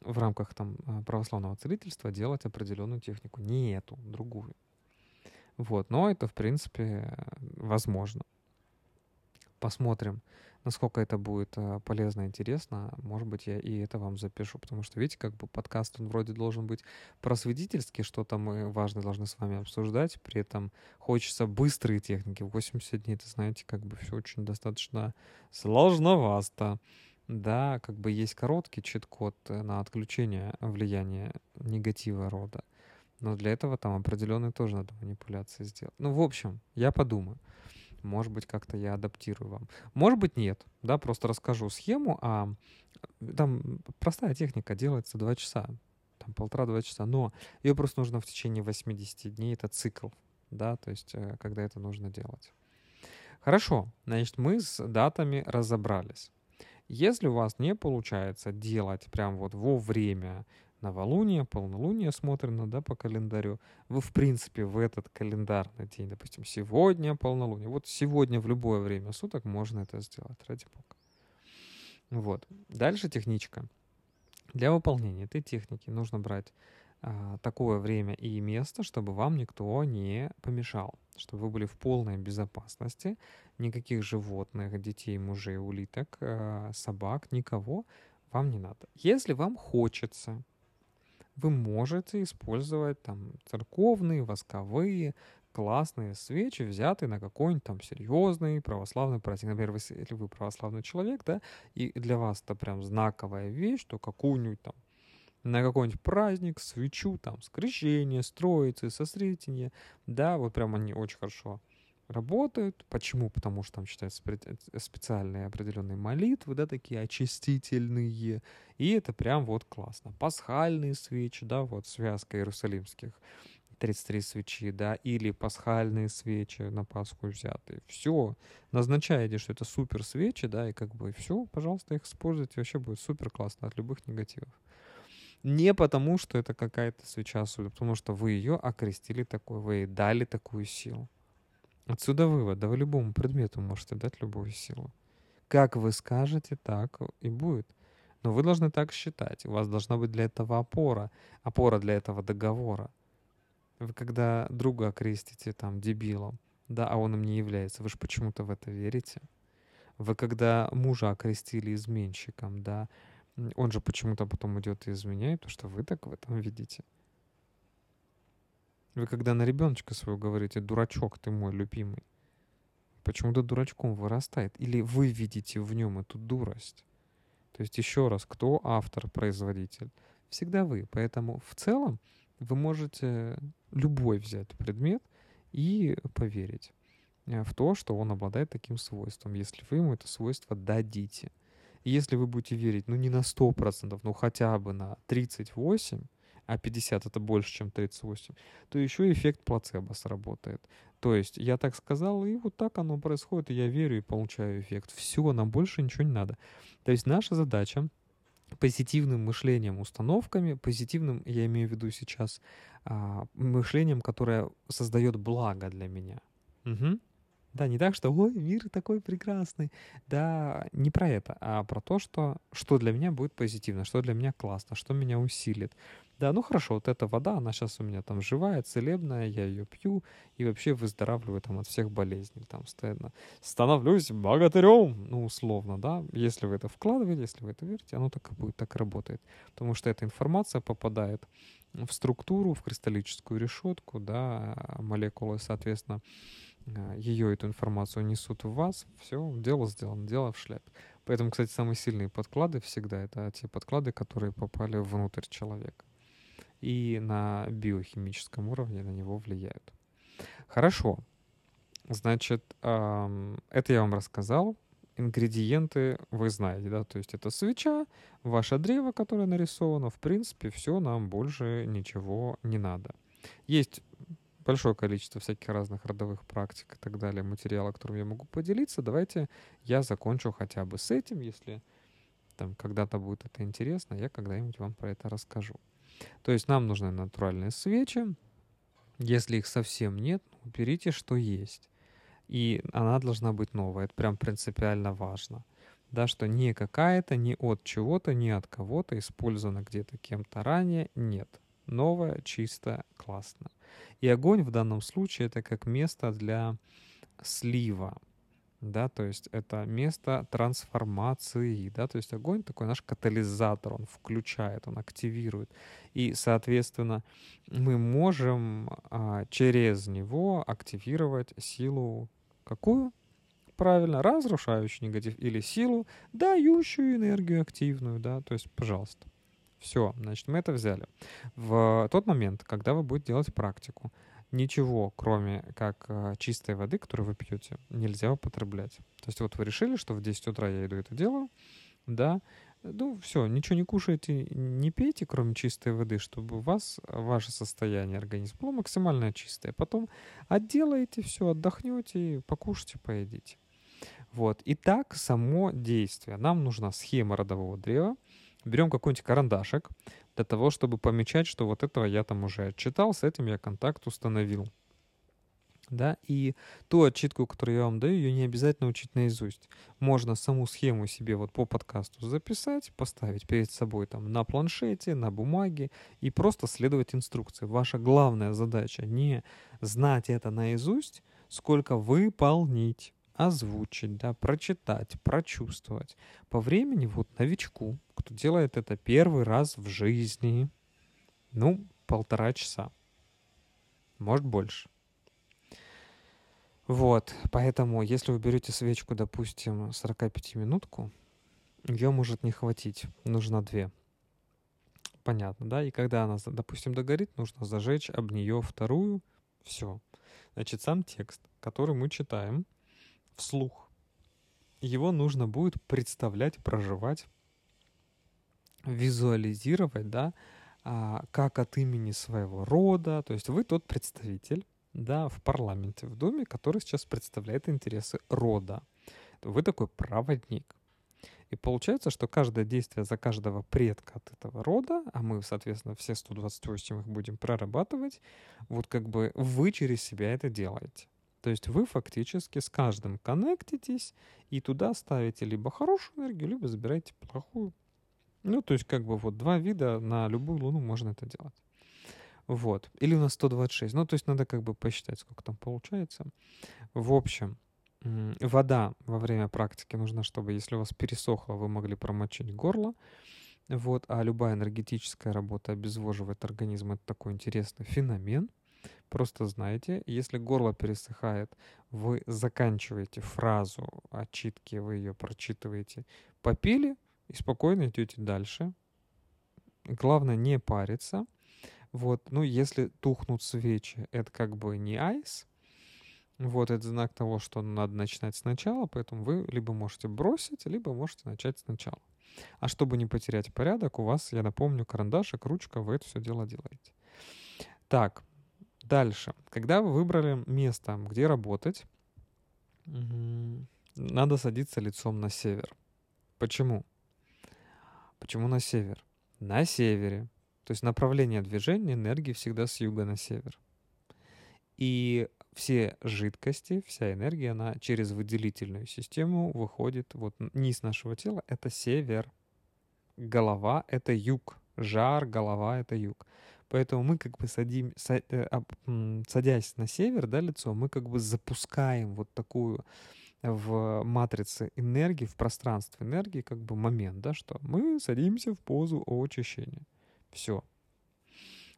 в рамках там а, православного целительства делать определенную технику, не эту, другую. Вот, но это, в принципе, возможно. Посмотрим, насколько это будет а, полезно и интересно. Может быть, я и это вам запишу, потому что, видите, как бы подкаст, он вроде должен быть просветительский, что-то мы важно должны с вами обсуждать, при этом хочется быстрые техники. 80 дней, это, знаете, как бы все очень достаточно сложновато. Да, как бы есть короткий чит-код э, на отключение влияния негатива рода. Но для этого там определенные тоже надо манипуляции сделать. Ну, в общем, я подумаю. Может быть, как-то я адаптирую вам. Может быть, нет. Да, просто расскажу схему, а там простая техника делается 2 часа, там полтора-два часа, но ее просто нужно в течение 80 дней, это цикл, да, то есть э, когда это нужно делать. Хорошо, значит, мы с датами разобрались. Если у вас не получается делать прям вот во время новолуния, полнолуния смотрено, да, по календарю, вы, в принципе, в этот календарный день, допустим, сегодня полнолуние, вот сегодня в любое время суток можно это сделать, ради бога. Вот. Дальше техничка. Для выполнения этой техники нужно брать а, такое время и место, чтобы вам никто не помешал, чтобы вы были в полной безопасности, никаких животных, детей, мужей, улиток, а, собак, никого вам не надо. Если вам хочется, вы можете использовать там церковные, восковые, классные свечи, взятые на какой-нибудь там серьезный православный праздник. Например, если вы православный человек, да, и для вас это прям знаковая вещь, то какую-нибудь там на какой-нибудь праздник, свечу, там, с крещения, с да, вот прям они очень хорошо работают. Почему? Потому что там читаются специальные определенные молитвы, да, такие очистительные, и это прям вот классно. Пасхальные свечи, да, вот связка иерусалимских 33 свечи, да, или пасхальные свечи на Пасху взятые. Все, назначаете, что это супер свечи, да, и как бы все, пожалуйста, их используйте, вообще будет супер классно от любых негативов. Не потому, что это какая-то свеча суда, потому что вы ее окрестили такой, вы ей дали такую силу. Отсюда вывод, да вы любому предмету можете дать любую силу. Как вы скажете, так и будет. Но вы должны так считать. У вас должна быть для этого опора. Опора для этого договора. Вы когда друга окрестите там дебилом, да, а он им не является, вы же почему-то в это верите. Вы когда мужа окрестили изменщиком, да, он же почему-то потом идет и изменяет, потому что вы так в этом видите. Вы когда на ребеночка своего говорите, дурачок ты мой любимый, почему-то дурачком вырастает. Или вы видите в нем эту дурость. То есть еще раз, кто автор, производитель? Всегда вы. Поэтому в целом вы можете любой взять предмет и поверить э, в то, что он обладает таким свойством, если вы ему это свойство дадите. Если вы будете верить, ну не на 100%, ну хотя бы на 38%, а 50 это больше, чем 38, то еще эффект плацебо сработает. То есть я так сказал, и вот так оно происходит, и я верю и получаю эффект. Все, нам больше ничего не надо. То есть наша задача позитивным мышлением, установками, позитивным, я имею в виду сейчас, а, мышлением, которое создает благо для меня. Угу. Да, не так, что «Ой, мир такой прекрасный». Да, не про это, а про то, что, что для меня будет позитивно, что для меня классно, что меня усилит. Да, ну хорошо, вот эта вода, она сейчас у меня там живая, целебная, я ее пью и вообще выздоравливаю там от всех болезней. Там стоянно становлюсь богатырем, ну условно, да. Если вы это вкладываете, если вы это верите, оно так и будет, так и работает. Потому что эта информация попадает в структуру, в кристаллическую решетку, да, молекулы, соответственно, а, ее эту информацию несут в вас, все, дело сделано, дело в шляпе. Поэтому, кстати, самые сильные подклады всегда это те подклады, которые попали внутрь человека и на биохимическом уровне на него влияют. Хорошо. Значит, это я вам рассказал. Ингредиенты вы знаете, да, то есть это свеча, ваше древо, которое нарисовано, в принципе, все, нам больше ничего не надо. Есть большое количество всяких разных родовых практик и так далее, материала, которым я могу поделиться. Давайте я закончу хотя бы с этим, если там когда-то будет это интересно, я когда-нибудь вам про это расскажу. То есть нам нужны натуральные свечи. Если их совсем нет, ну, берите, что есть. И она должна быть новая. Это прям принципиально важно. Да, что не какая-то, не от чего-то, не от кого-то, использована где-то кем-то ранее. Нет. Новая, чисто, классно. И огонь в данном случае это как место для слива. Да, то есть это место трансформации, да, то есть огонь такой наш катализатор, он включает, он активирует. И, соответственно, мы можем а, через него активировать силу какую? Правильно, разрушающую негатив или силу, дающую энергию активную, да, то есть, пожалуйста. Все, значит, мы это взяли. В тот момент, когда вы будете делать практику, ничего, кроме как э, чистой воды, которую вы пьете, нельзя употреблять. То есть вот вы решили, что в 10 утра я иду это делаю, да, ну все, ничего не кушайте, не пейте, кроме чистой воды, чтобы у вас ваше состояние организма было максимально чистое. Потом отделаете все, отдохнете, покушайте, поедите. Вот. И так само действие. Нам нужна схема родового древа, берем какой-нибудь карандашик для того, чтобы помечать, что вот этого я там уже отчитал, с этим я контакт установил. Да, и ту отчитку, которую я вам даю, ее не обязательно учить наизусть. Можно саму схему себе вот по подкасту записать, поставить перед собой там на планшете, на бумаге и просто следовать инструкции. Ваша главная задача не знать это наизусть, сколько выполнить озвучить, да, прочитать, прочувствовать. По времени вот новичку, кто делает это первый раз в жизни, ну, полтора часа. Может, больше. Вот, поэтому, если вы берете свечку, допустим, 45-минутку, ее может не хватить, нужно две. Понятно, да? И когда она, допустим, догорит, нужно зажечь об нее вторую. Все. Значит, сам текст, который мы читаем, вслух. Его нужно будет представлять, проживать, визуализировать, да, а, как от имени своего рода. То есть вы тот представитель, да, в парламенте, в Думе, который сейчас представляет интересы рода. Вы такой проводник. И получается, что каждое действие за каждого предка от этого рода, а мы, соответственно, все 128 их будем прорабатывать, вот как бы вы через себя это делаете. То есть вы фактически с каждым коннектитесь и туда ставите либо хорошую энергию, либо забираете плохую. Ну, то есть как бы вот два вида на любую луну можно это делать. Вот. Или у нас 126. Ну, то есть надо как бы посчитать, сколько там получается. В общем, вода во время практики нужна, чтобы, если у вас пересохло, вы могли промочить горло. Вот. А любая энергетическая работа обезвоживает организм. Это такой интересный феномен. Просто знаете, если горло пересыхает, вы заканчиваете фразу отчитки, вы ее прочитываете, попили и спокойно идете дальше. Главное не париться. Вот, ну, если тухнут свечи, это как бы не айс. Вот, это знак того, что надо начинать сначала, поэтому вы либо можете бросить, либо можете начать сначала. А чтобы не потерять порядок, у вас, я напомню, карандашик, ручка, вы это все дело делаете. Так, дальше. Когда вы выбрали место, где работать, надо садиться лицом на север. Почему? Почему на север? На севере то есть направление движения энергии всегда с юга на север. И все жидкости, вся энергия, она через выделительную систему выходит. Вот низ нашего тела — это север. Голова — это юг. Жар, голова — это юг. Поэтому мы как бы садим, э, садясь на север, да, лицо, мы как бы запускаем вот такую в матрице энергии, в пространстве энергии, как бы момент, да, что мы садимся в позу очищения. Все.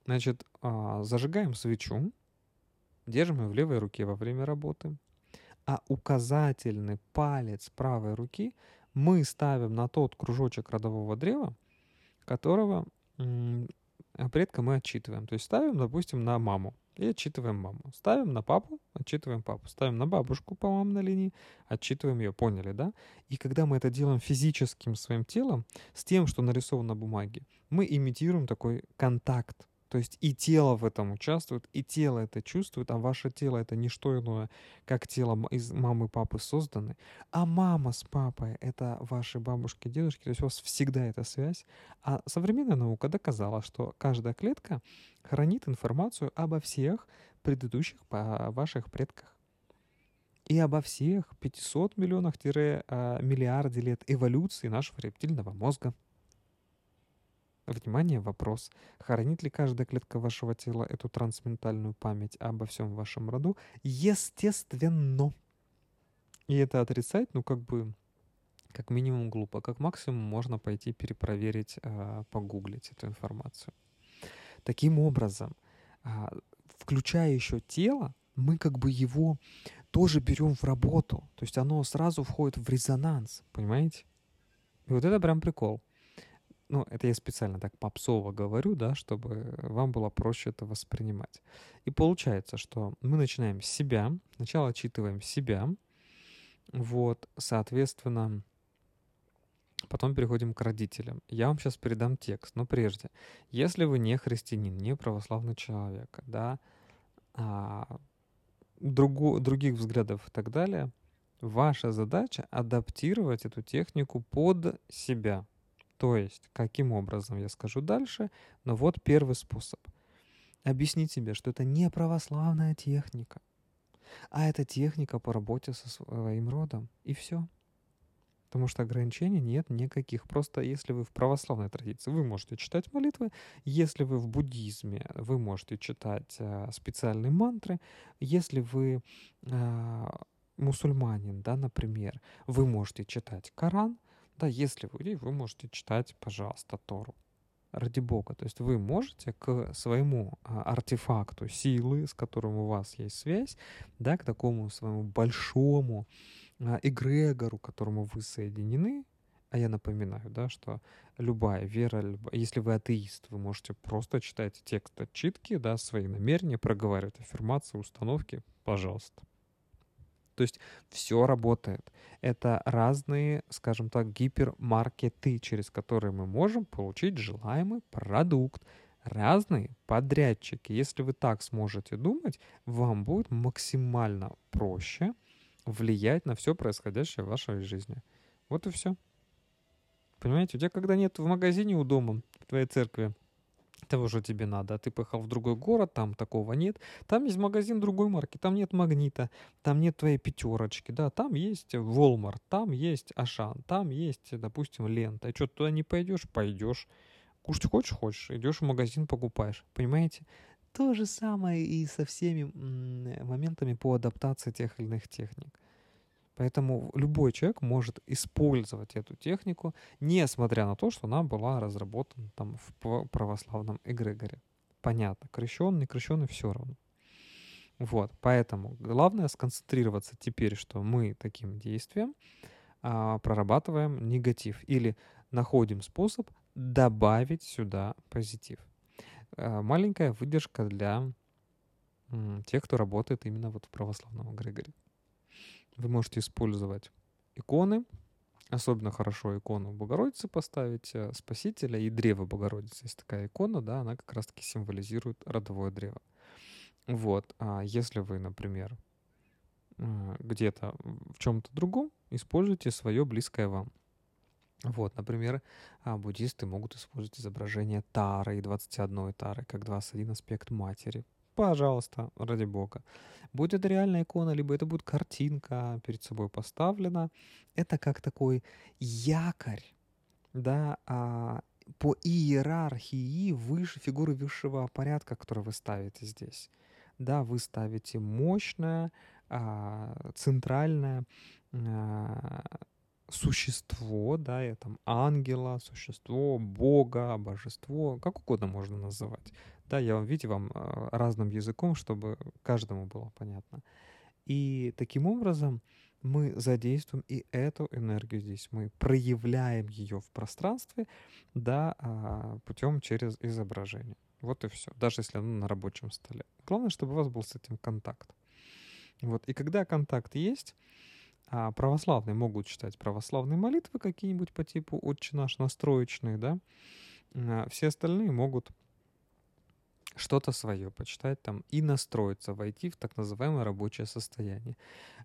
Значит, а, зажигаем свечу, держим ее в левой руке во время работы, а указательный палец правой руки мы ставим на тот кружочек родового древа, которого предка мы отчитываем. То есть ставим, допустим, на маму и отчитываем маму. Ставим на папу, отчитываем папу. Ставим на бабушку по мамной линии, отчитываем ее. Поняли, да? И когда мы это делаем физическим своим телом, с тем, что нарисовано на бумаге, мы имитируем такой контакт то есть и тело в этом участвует, и тело это чувствует, а ваше тело это не что иное, как тело из мамы и папы созданы. А мама с папой — это ваши бабушки, дедушки, то есть у вас всегда эта связь. А современная наука доказала, что каждая клетка хранит информацию обо всех предыдущих ваших предках и обо всех 500 миллионах-миллиарде лет эволюции нашего рептильного мозга. Внимание, вопрос. Хранит ли каждая клетка вашего тела эту трансментальную память обо всем вашем роду? Естественно. И это отрицать, ну, как бы, как минимум глупо. Как максимум можно пойти перепроверить, э, погуглить эту информацию. Таким образом, э, включая еще тело, мы как бы его тоже берем в работу. То есть оно сразу входит в резонанс, понимаете? И вот это прям прикол ну, это я специально так попсово говорю, да, чтобы вам было проще это воспринимать. И получается, что мы начинаем с себя, сначала отчитываем себя, вот, соответственно, потом переходим к родителям. Я вам сейчас передам текст, но прежде, если вы не христианин, не православный человек, да, а, другу, других взглядов и так далее, ваша задача адаптировать эту технику под себя – то есть, каким образом, я скажу дальше, но вот первый способ. Объяснить себе, что это не православная техника, а это техника по работе со своим родом. И все. Потому что ограничений нет никаких. Просто если вы в православной традиции, вы можете читать молитвы. Если вы в буддизме, вы можете читать э, специальные мантры. Если вы э, мусульманин, да, например, вы можете читать Коран. Да, если вы, вы можете читать, пожалуйста, Тору. Ради Бога. То есть вы можете к своему а, артефакту силы, с которым у вас есть связь, да, к такому своему большому а, эгрегору, к которому вы соединены, а я напоминаю, да, что любая вера, любая, если вы атеист, вы можете просто читать текст отчитки, да, свои намерения, проговаривать аффирмации, установки, пожалуйста. То есть все работает. Это разные, скажем так, гипермаркеты, через которые мы можем получить желаемый продукт. Разные подрядчики. Если вы так сможете думать, вам будет максимально проще влиять на все происходящее в вашей жизни. Вот и все. Понимаете, у тебя когда нет в магазине у дома, в твоей церкви, того, что тебе надо, а ты поехал в другой город, там такого нет, там есть магазин другой марки, там нет магнита, там нет твоей пятерочки, да, там есть Walmart, там есть Ашан, там есть, допустим, лента. И что, туда не пойдешь? Пойдешь. Кушать хочешь? Хочешь. Идешь в магазин, покупаешь. Понимаете? То же самое и со всеми моментами по адаптации тех или иных техник. Поэтому любой человек может использовать эту технику, несмотря на то, что она была разработана там в православном эгрегоре. Понятно, крещенный, крещенный все равно. Вот, поэтому главное сконцентрироваться теперь, что мы таким действием а, прорабатываем негатив или находим способ добавить сюда позитив. А, маленькая выдержка для м, тех, кто работает именно вот в православном эгрегоре. Вы можете использовать иконы, особенно хорошо икону Богородицы поставить, э, Спасителя и древо Богородицы. Есть такая икона, да, она как раз-таки символизирует родовое древо. Вот, а если вы, например, э, где-то в чем-то другом, используйте свое близкое вам. Вот, например, а, буддисты могут использовать изображение Тары и 21 Тары как 21 аспект матери пожалуйста, ради бога. Будет это реальная икона, либо это будет картинка перед собой поставлена. Это как такой якорь, да, а, по иерархии выше фигуры высшего порядка, который вы ставите здесь. Да, вы ставите мощное, а, центральное а, существо, да, и там ангела, существо, бога, божество, как угодно можно называть. Да, я вам, видите, вам а, разным языком, чтобы каждому было понятно. И таким образом мы задействуем и эту энергию здесь. Мы проявляем ее в пространстве, да, а, путем через изображение. Вот и все. Даже если оно на рабочем столе. Главное, чтобы у вас был с этим контакт. Вот. И когда контакт есть, а православные могут читать православные молитвы какие-нибудь по типу «Отче наш» настроечные, да, все остальные могут что-то свое почитать там и настроиться, войти в так называемое рабочее состояние.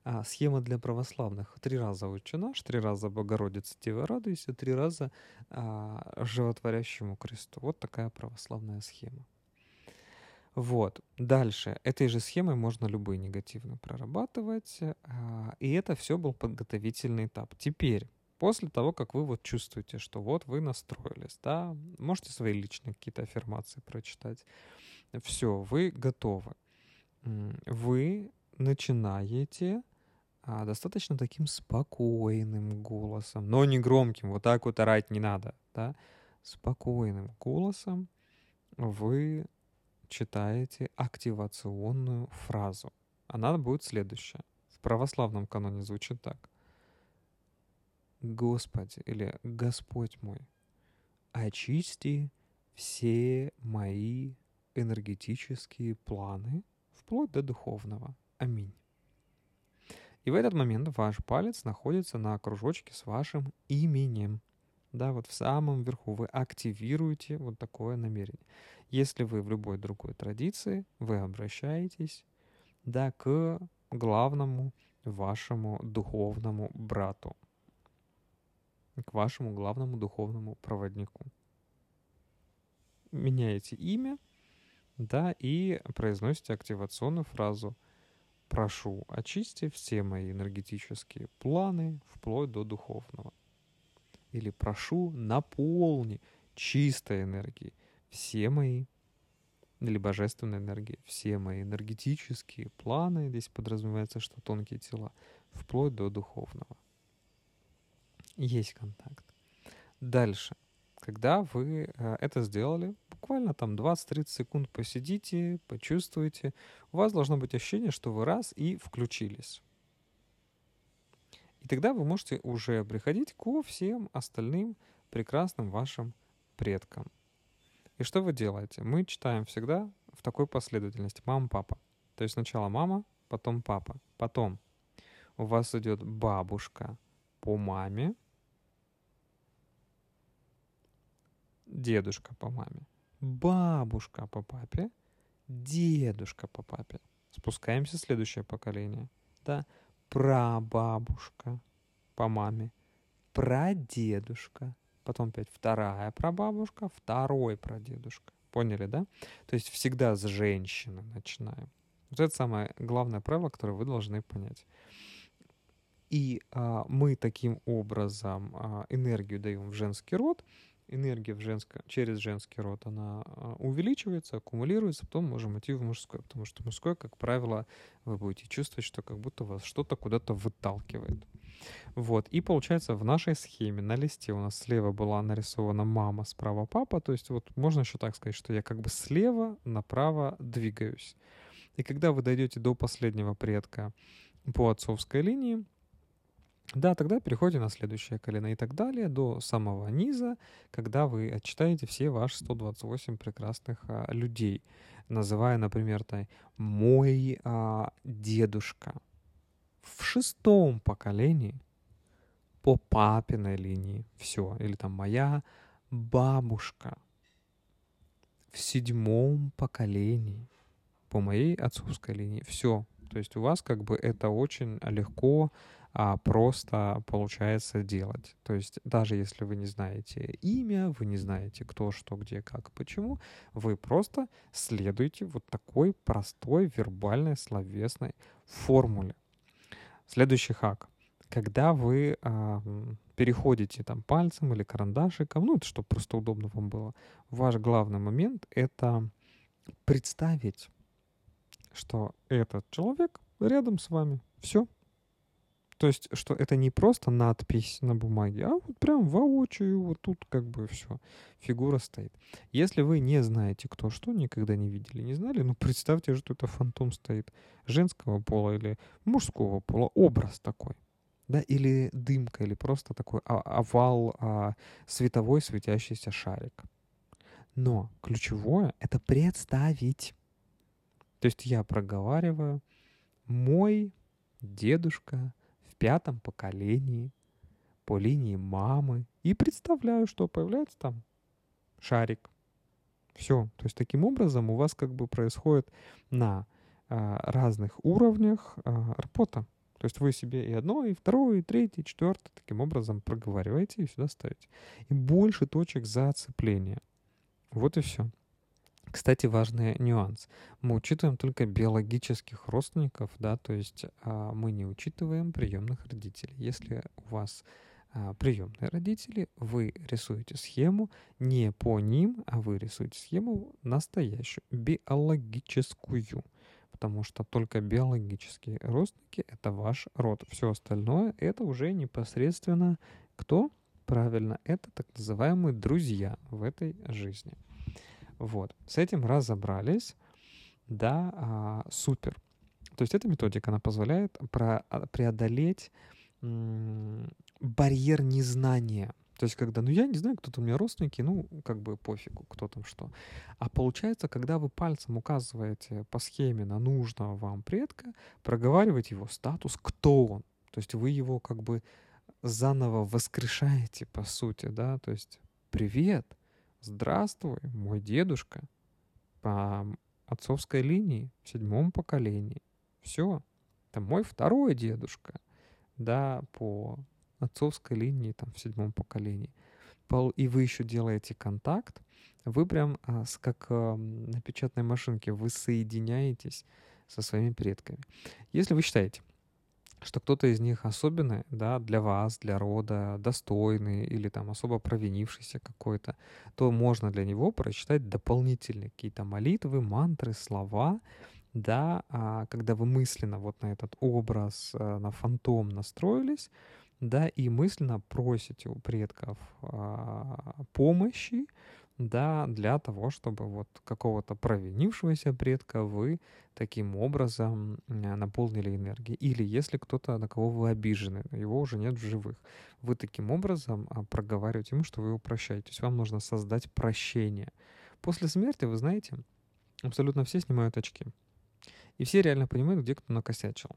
А, схема для православных. Три раза «Отче наш», три раза «Богородица, Дева, радуйся», три раза а, «Животворящему кресту». Вот такая православная схема. Вот. Дальше. Этой же схемой можно любые негативно прорабатывать. А, и это все был подготовительный этап. Теперь, после того, как вы вот чувствуете, что вот вы настроились, да, можете свои личные какие-то аффирмации прочитать. Все, вы готовы. Вы начинаете а, достаточно таким спокойным голосом, но не громким, вот так вот орать не надо, да, спокойным голосом вы читаете активационную фразу. Она будет следующая. В православном каноне звучит так. Господи или Господь мой, очисти все мои энергетические планы вплоть до духовного. Аминь. И в этот момент ваш палец находится на кружочке с вашим именем. Да, вот в самом верху вы активируете вот такое намерение. Если вы в любой другой традиции, вы обращаетесь да, к главному вашему духовному брату, к вашему главному духовному проводнику. Меняете имя, да, и произносите активационную фразу «Прошу, очисти все мои энергетические планы вплоть до духовного». Или «Прошу, наполни чистой энергией все мои или божественной энергии, все мои энергетические планы, здесь подразумевается, что тонкие тела, вплоть до духовного. Есть контакт. Дальше. Когда вы э, это сделали, буквально там 20-30 секунд посидите, почувствуйте, у вас должно быть ощущение, что вы раз и включились. И тогда вы можете уже приходить ко всем остальным прекрасным вашим предкам. И что вы делаете? Мы читаем всегда в такой последовательности. Мама, папа. То есть сначала мама, потом папа. Потом у вас идет бабушка по маме, дедушка по маме, бабушка по папе, дедушка по папе. Спускаемся в следующее поколение. Да, прабабушка по маме, прадедушка потом опять вторая прабабушка, второй прадедушка. Поняли, да? То есть всегда с женщины начинаем. Вот это самое главное правило, которое вы должны понять. И а, мы таким образом а, энергию даем в женский род, энергия в женско, через женский род, она а, увеличивается, аккумулируется, потом можем идти в мужской, потому что мужской, как правило, вы будете чувствовать, что как будто вас что-то куда-то выталкивает. Вот, и получается в нашей схеме на листе у нас слева была нарисована мама, справа папа, то есть вот можно еще так сказать, что я как бы слева направо двигаюсь. И когда вы дойдете до последнего предка по отцовской линии, да, тогда переходите на следующее колено. И так далее до самого низа, когда вы отчитаете все ваши 128 прекрасных а, людей, называя, например, там, мой а, дедушка в шестом поколении по папиной линии, все, или там моя бабушка в седьмом поколении по моей отцовской линии, все. То есть у вас как бы это очень легко а, просто получается делать. То есть даже если вы не знаете имя, вы не знаете кто, что, где, как, почему, вы просто следуете вот такой простой вербальной словесной формуле. Следующий хак. Когда вы а, переходите там пальцем или карандашиком, ну это чтобы просто удобно вам было, ваш главный момент — это представить, что этот человек рядом с вами. Все, то есть, что это не просто надпись на бумаге, а вот прям воочию, вот тут как бы все, фигура стоит. Если вы не знаете, кто что, никогда не видели, не знали, ну представьте, что это фантом стоит женского пола или мужского пола, образ такой. Да, или дымка, или просто такой овал, а, световой светящийся шарик. Но ключевое — это представить. То есть я проговариваю, мой дедушка пятом поколении по линии мамы и представляю, что появляется там шарик. Все. То есть таким образом у вас как бы происходит на а, разных уровнях а, работа. То есть вы себе и одно, и второе, и третье, и четвертое таким образом проговариваете и сюда ставите. И больше точек зацепления. Вот и все. Кстати, важный нюанс. Мы учитываем только биологических родственников, да, то есть а, мы не учитываем приемных родителей. Если у вас а, приемные родители, вы рисуете схему не по ним, а вы рисуете схему настоящую, биологическую. Потому что только биологические родственники — это ваш род. Все остальное — это уже непосредственно кто? Правильно, это так называемые друзья в этой жизни. Вот, с этим разобрались, да, а, супер. То есть эта методика, она позволяет про, а, преодолеть барьер незнания. То есть, когда, ну, я не знаю, кто-то у меня родственники, ну, как бы пофигу, кто там что. А получается, когда вы пальцем указываете по схеме на нужного вам предка, проговариваете его статус, кто он. То есть вы его как бы заново воскрешаете, по сути, да, то есть «Привет, Здравствуй, мой дедушка. По отцовской линии, в седьмом поколении. Все. Это мой второй дедушка. Да, по отцовской линии, там, в седьмом поколении. И вы еще делаете контакт, вы прям а, как а, на печатной машинке, вы соединяетесь со своими предками. Если вы считаете, что кто-то из них особенный, да, для вас, для рода, достойный или там особо провинившийся какой-то, то можно для него прочитать дополнительные какие-то молитвы, мантры, слова, да, а когда вы мысленно вот на этот образ, э, на фантом настроились, да, и мысленно просите у предков а, помощи, да, для того, чтобы вот какого-то провинившегося предка вы таким образом наполнили энергией. Или если кто-то, на кого вы обижены, его уже нет в живых, вы таким образом а, проговариваете ему, что вы его прощаете. То есть вам нужно создать прощение. После смерти, вы знаете, абсолютно все снимают очки. И все реально понимают, где кто накосячил.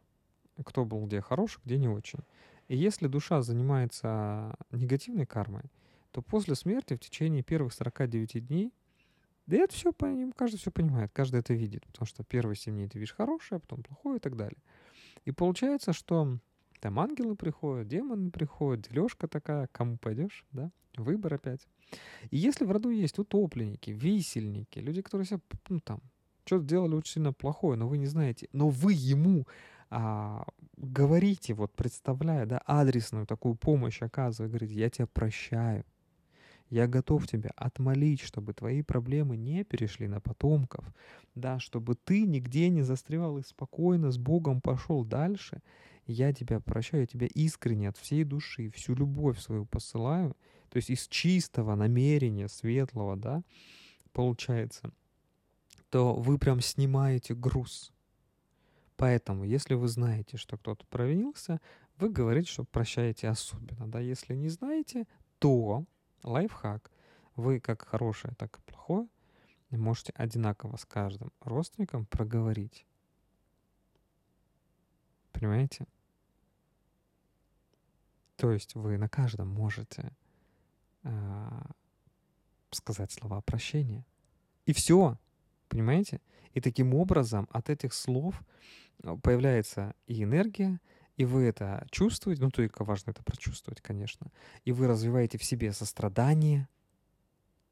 Кто был где хороший, где не очень. И если душа занимается негативной кармой, то после смерти в течение первых 49 дней, да это все, каждый все понимает, каждый это видит, потому что первые 7 дней ты видишь хорошее, а потом плохое и так далее. И получается, что Там ангелы приходят, демоны приходят, дележка такая, кому пойдешь, да? Выбор опять. И если в роду есть утопленники, висельники, люди, которые себя, ну, там, что-то сделали очень сильно плохое, но вы не знаете, но вы ему а, говорите, вот представляя, да, адресную такую помощь оказывая, говорите, я тебя прощаю, я готов тебя отмолить, чтобы твои проблемы не перешли на потомков, да, чтобы ты нигде не застревал и спокойно с Богом пошел дальше. Я тебя прощаю, я тебя искренне от всей души, всю любовь свою посылаю, то есть из чистого намерения, светлого, да, получается, то вы прям снимаете груз. Поэтому, если вы знаете, что кто-то провинился, вы говорите, что прощаете особенно. Да? Если не знаете, то лайфхак. Вы как хорошее, так и плохое можете одинаково с каждым родственником проговорить. Понимаете? То есть вы на каждом можете э, сказать слова прощения. И все. Понимаете? И таким образом от этих слов э, появляется и энергия, и вы это чувствуете, ну только важно это прочувствовать, конечно, и вы развиваете в себе сострадание,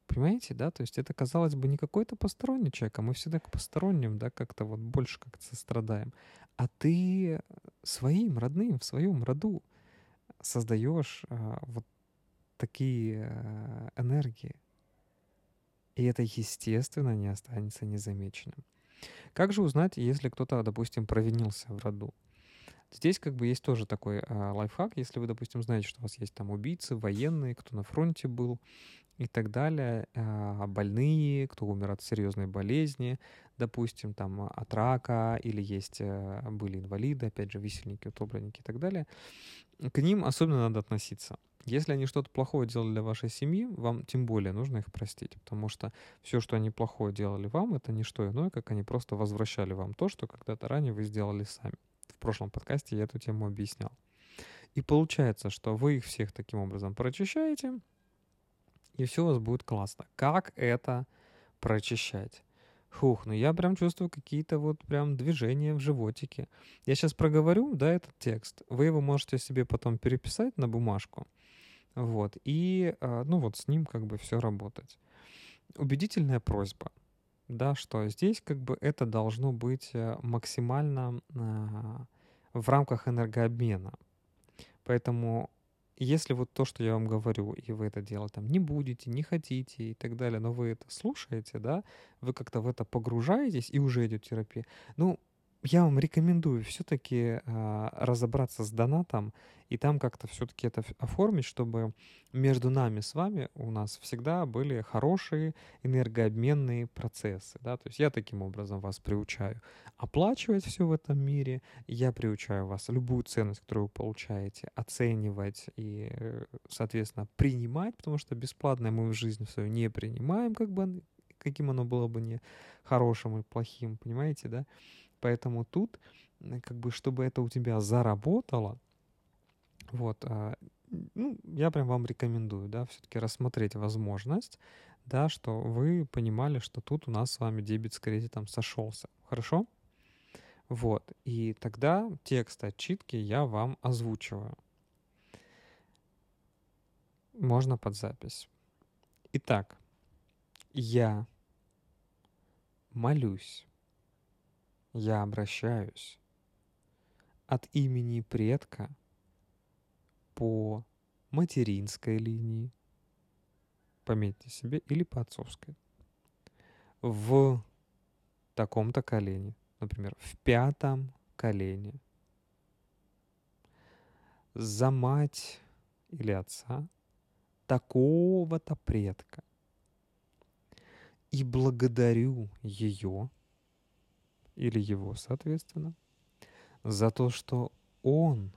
понимаете, да, то есть это, казалось бы, не какой-то посторонний человек, а мы всегда к посторонним, да, как-то вот больше как-то сострадаем, а ты своим родным, в своем роду создаешь а, вот такие а, энергии, и это, естественно, не останется незамеченным. Как же узнать, если кто-то, допустим, провинился в роду? Здесь как бы есть тоже такой э, лайфхак, если вы, допустим, знаете, что у вас есть там убийцы, военные, кто на фронте был и так далее, э, больные, кто умер от серьезной болезни, допустим, там от рака, или есть э, были инвалиды, опять же, висельники, утопленники и так далее, к ним особенно надо относиться. Если они что-то плохое делали для вашей семьи, вам тем более нужно их простить, потому что все, что они плохое делали вам, это не что иное, как они просто возвращали вам то, что когда-то ранее вы сделали сами прошлом подкасте я эту тему объяснял. И получается, что вы их всех таким образом прочищаете, и все у вас будет классно. Как это прочищать? Фух, ну я прям чувствую какие-то вот прям движения в животике. Я сейчас проговорю, да, этот текст. Вы его можете себе потом переписать на бумажку. Вот. И, а, ну вот с ним как бы все работать. Убедительная просьба да, что здесь как бы это должно быть э, максимально а, в рамках энергообмена. Поэтому если вот то, что я вам говорю, и вы это делать там не будете, не хотите и так далее, но вы это слушаете, да, вы как-то в это погружаетесь и уже идет терапия, ну, я вам рекомендую все-таки э, разобраться с донатом и там как-то все-таки это оформить, чтобы между нами с вами у нас всегда были хорошие энергообменные процессы. Да? То есть я таким образом вас приучаю оплачивать все в этом мире, я приучаю вас любую ценность, которую вы получаете, оценивать и, соответственно, принимать, потому что бесплатное мы в жизни свою не принимаем, как бы каким оно было бы не хорошим и плохим, понимаете, да? Поэтому тут, как бы, чтобы это у тебя заработало, вот, а, ну, я прям вам рекомендую, да, все-таки рассмотреть возможность, да, что вы понимали, что тут у нас с вами дебет с кредитом сошелся. Хорошо? Вот. И тогда текст отчитки я вам озвучиваю. Можно под запись. Итак, я молюсь я обращаюсь от имени предка по материнской линии, пометьте себе, или по отцовской, в таком-то колене, например, в пятом колене, за мать или отца такого-то предка. И благодарю ее или его, соответственно, за то, что он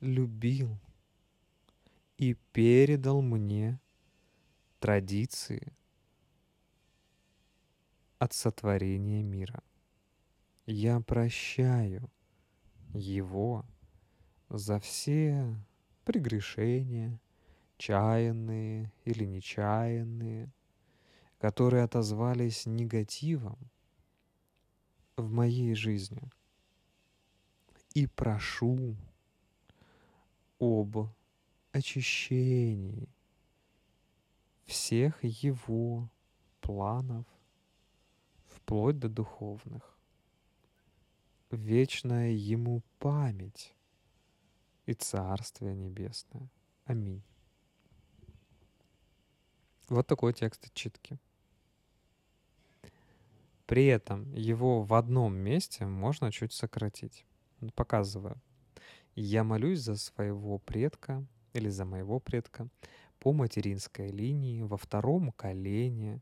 любил и передал мне традиции от сотворения мира. Я прощаю его за все прегрешения, чаянные или нечаянные, которые отозвались негативом в моей жизни. И прошу об очищении всех его планов, вплоть до духовных. Вечная ему память и Царствие Небесное. Аминь. Вот такой текст читки. При этом его в одном месте можно чуть сократить. Показываю. Я молюсь за своего предка или за моего предка по материнской линии во втором колене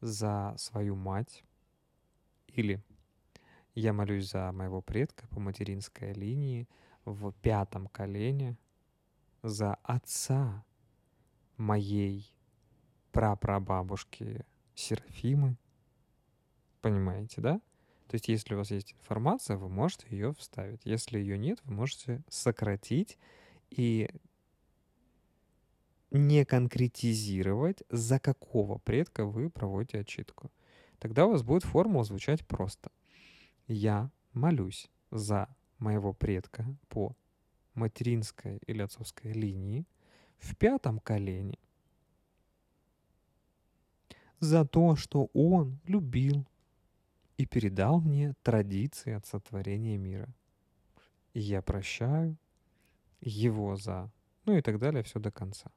за свою мать. Или я молюсь за моего предка по материнской линии в пятом колене за отца моей прапрабабушки Серафимы. Понимаете, да? То есть, если у вас есть информация, вы можете ее вставить. Если ее нет, вы можете сократить и не конкретизировать, за какого предка вы проводите отчитку. Тогда у вас будет формула звучать просто. Я молюсь за моего предка по материнской или отцовской линии в пятом колене за то, что он любил и передал мне традиции от сотворения мира. И я прощаю его за... Ну и так далее, все до конца.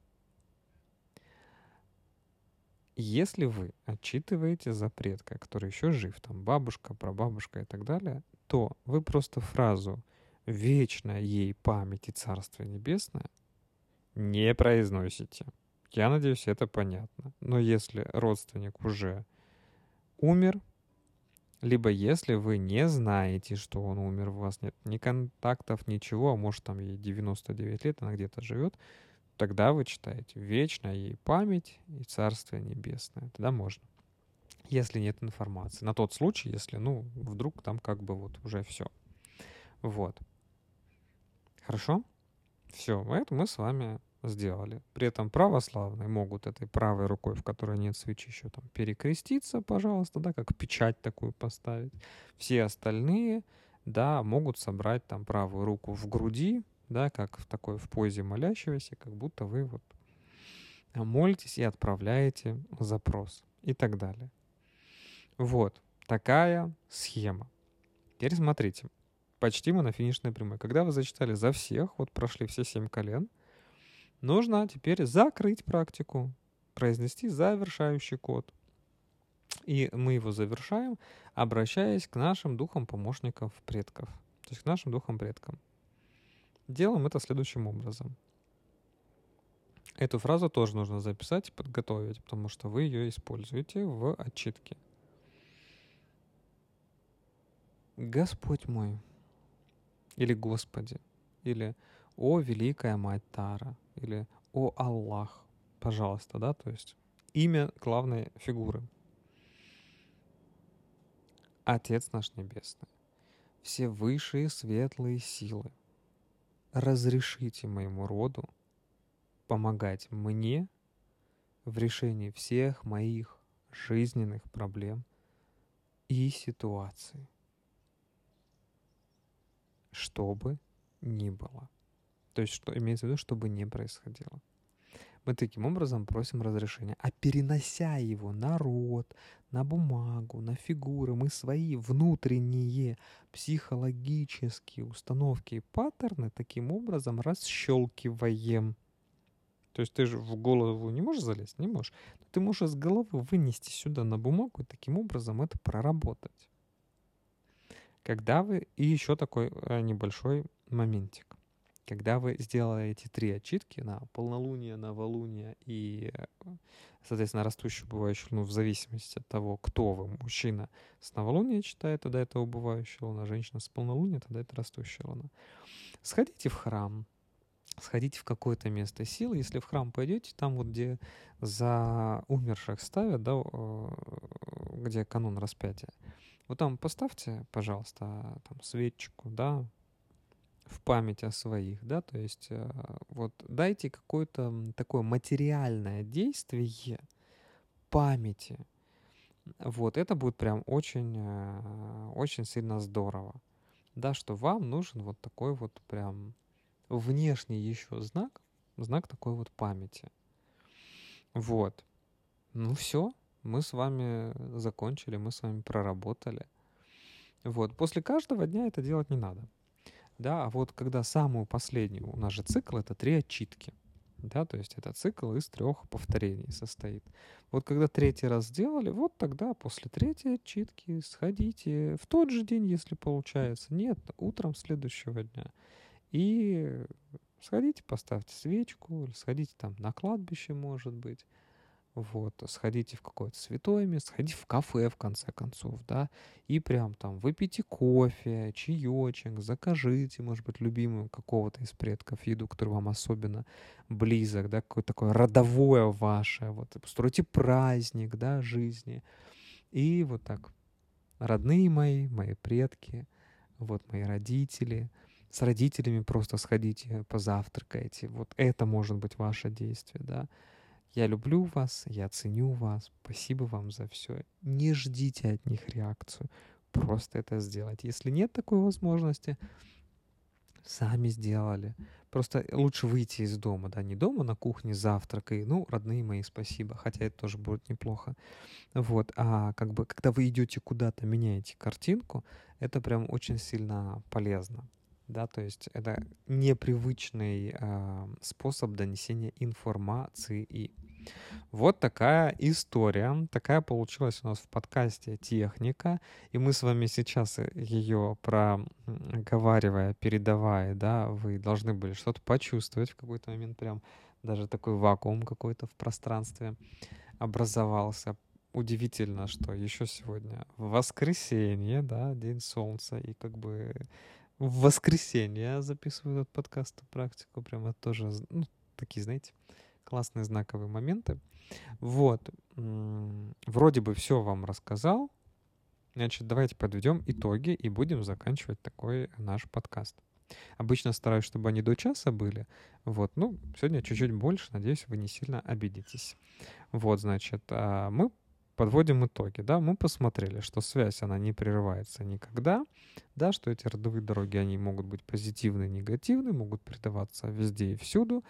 Если вы отчитываете за предка, который еще жив, там бабушка, прабабушка и так далее, то вы просто фразу «Вечная ей память и Царствие Небесное» не произносите. Я надеюсь, это понятно. Но если родственник уже умер, либо если вы не знаете, что он умер, у вас нет ни контактов, ничего, а может там ей 99 лет, она где-то живет, тогда вы читаете «Вечная ей память и Царствие Небесное». Тогда можно. Если нет информации. На тот случай, если, ну, вдруг там как бы вот уже все. Вот. Хорошо? Все, это мы с вами сделали. При этом православные могут этой правой рукой, в которой нет свечи, еще там перекреститься, пожалуйста, да, как печать такую поставить. Все остальные, да, могут собрать там правую руку в груди, да, как в такой в позе молящегося, как будто вы вот молитесь и отправляете запрос и так далее. Вот такая схема. Теперь смотрите, почти мы на финишной прямой. Когда вы зачитали за всех, вот прошли все семь колен, нужно теперь закрыть практику, произнести завершающий код. И мы его завершаем, обращаясь к нашим духам помощников предков, то есть к нашим духам предкам. Делаем это следующим образом. Эту фразу тоже нужно записать и подготовить, потому что вы ее используете в отчитке. Господь мой, или Господи, или О Великая Мать Тара, или О Аллах, пожалуйста, да, то есть имя главной фигуры. Отец наш Небесный, все высшие светлые силы – разрешите моему роду помогать мне в решении всех моих жизненных проблем и ситуаций, что бы ни было. То есть, что имеется в виду, чтобы не происходило. Мы таким образом просим разрешения. А перенося его на рот, на бумагу, на фигуры, мы свои внутренние психологические установки и паттерны таким образом расщелкиваем. То есть ты же в голову не можешь залезть? Не можешь. Но ты можешь из головы вынести сюда на бумагу и таким образом это проработать. Когда вы... И еще такой э, небольшой моментик. Когда вы сделали эти три отчитки на полнолуние, новолуние и, соответственно, растущую убывающую луну в зависимости от того, кто вы, мужчина с новолуния читает, тогда это убывающая луна, женщина с полнолуния, тогда это растущая луна. Сходите в храм, сходите в какое-то место силы. Если в храм пойдете, там вот где за умерших ставят, да, где канон распятия, вот там поставьте, пожалуйста, там свечку, да, в память о своих, да, то есть э, вот дайте какое-то такое материальное действие памяти, вот, это будет прям очень, э, очень сильно здорово, да, что вам нужен вот такой вот прям внешний еще знак, знак такой вот памяти. Вот. Ну все, мы с вами закончили, мы с вами проработали. Вот. После каждого дня это делать не надо. Да, а вот когда самую последнюю, у нас же цикл это три отчитки. Да, то есть это цикл из трех повторений состоит. Вот когда третий раз сделали, вот тогда после третьей отчитки сходите в тот же день, если получается. Нет, утром следующего дня. И сходите, поставьте свечку, или сходите там на кладбище, может быть. Вот, сходите в какое-то святое место, сходите в кафе, в конце концов, да, и прям там выпейте кофе, чаечек, закажите, может быть, любимую какого-то из предков еду, который вам особенно близок, да, какое-то такое родовое ваше, вот, постройте праздник, да, жизни. И вот так, родные мои, мои предки, вот мои родители, с родителями просто сходите, позавтракайте, вот это может быть ваше действие, да, я люблю вас, я ценю вас, спасибо вам за все. Не ждите от них реакцию, просто это сделать. Если нет такой возможности, сами сделали. Просто лучше выйти из дома, да, не дома на кухне завтрак и, ну, родные мои, спасибо, хотя это тоже будет неплохо. Вот, а как бы, когда вы идете куда-то, меняете картинку, это прям очень сильно полезно да, то есть это непривычный э, способ донесения информации. И вот такая история, такая получилась у нас в подкасте «Техника», и мы с вами сейчас ее проговаривая, передавая, да, вы должны были что-то почувствовать в какой-то момент, прям даже такой вакуум какой-то в пространстве образовался. Удивительно, что еще сегодня воскресенье, да, день солнца, и как бы в воскресенье записываю этот подкаст, практику, прямо тоже, ну, такие, знаете, классные знаковые моменты. Вот, вроде бы все вам рассказал. Значит, давайте подведем итоги и будем заканчивать такой наш подкаст. Обычно стараюсь, чтобы они до часа были. Вот, ну, сегодня чуть-чуть больше. Надеюсь, вы не сильно обидитесь. Вот, значит, а, мы подводим итоги, да, мы посмотрели, что связь, она не прерывается никогда, да, что эти родовые дороги, они могут быть позитивны, негативны, могут передаваться везде и всюду,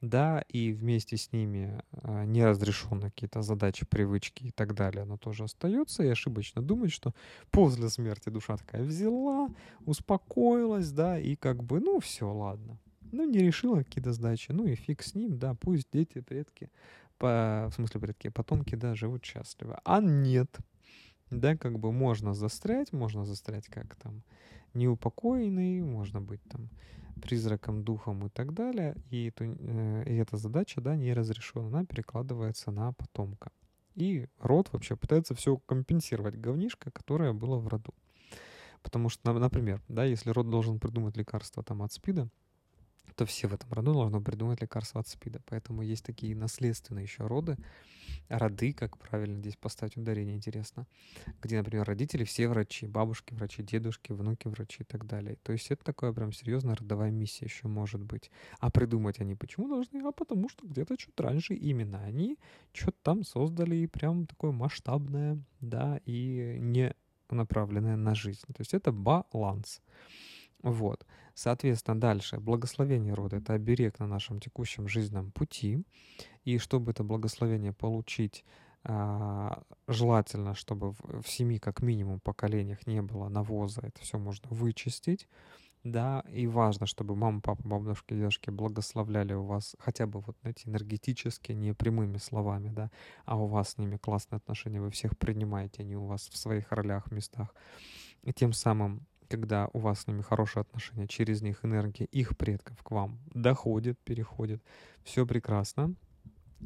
да, и вместе с ними а, неразрешенные какие-то задачи, привычки и так далее, оно тоже остается, и ошибочно думать, что после смерти душа такая взяла, успокоилась, да, и как бы, ну, все, ладно, ну, не решила какие-то задачи, ну и фиг с ним, да, пусть дети, предки по, в смысле предки, потомки, да, живут счастливо. А нет. Да, как бы можно застрять, можно застрять как там неупокоенный, можно быть там призраком, духом и так далее. И, эту, и эта задача, да, не разрешена, она перекладывается на потомка. И род вообще пытается все компенсировать говнишко, которое было в роду. Потому что, например, да, если род должен придумать лекарство там от СПИДа, то все в этом роду должны придумать лекарство от СПИДа. Поэтому есть такие наследственные еще роды, роды, как правильно здесь поставить ударение, интересно, где, например, родители все врачи, бабушки врачи, дедушки, внуки врачи и так далее. То есть это такая прям серьезная родовая миссия еще может быть. А придумать они почему должны? А потому что где-то чуть раньше именно они что-то там создали и прям такое масштабное, да, и не направленное на жизнь. То есть это баланс. Вот. Соответственно, дальше. Благословение рода — это оберег на нашем текущем жизненном пути. И чтобы это благословение получить, а, желательно, чтобы в, семи как минимум поколениях не было навоза, это все можно вычистить. Да, и важно, чтобы мама, папа, бабушки, дедушки благословляли у вас хотя бы вот эти энергетически, не прямыми словами, да, а у вас с ними классные отношения, вы всех принимаете, они у вас в своих ролях, местах. И тем самым когда у вас с ними хорошие отношения, через них энергия их предков к вам доходит, переходит, все прекрасно.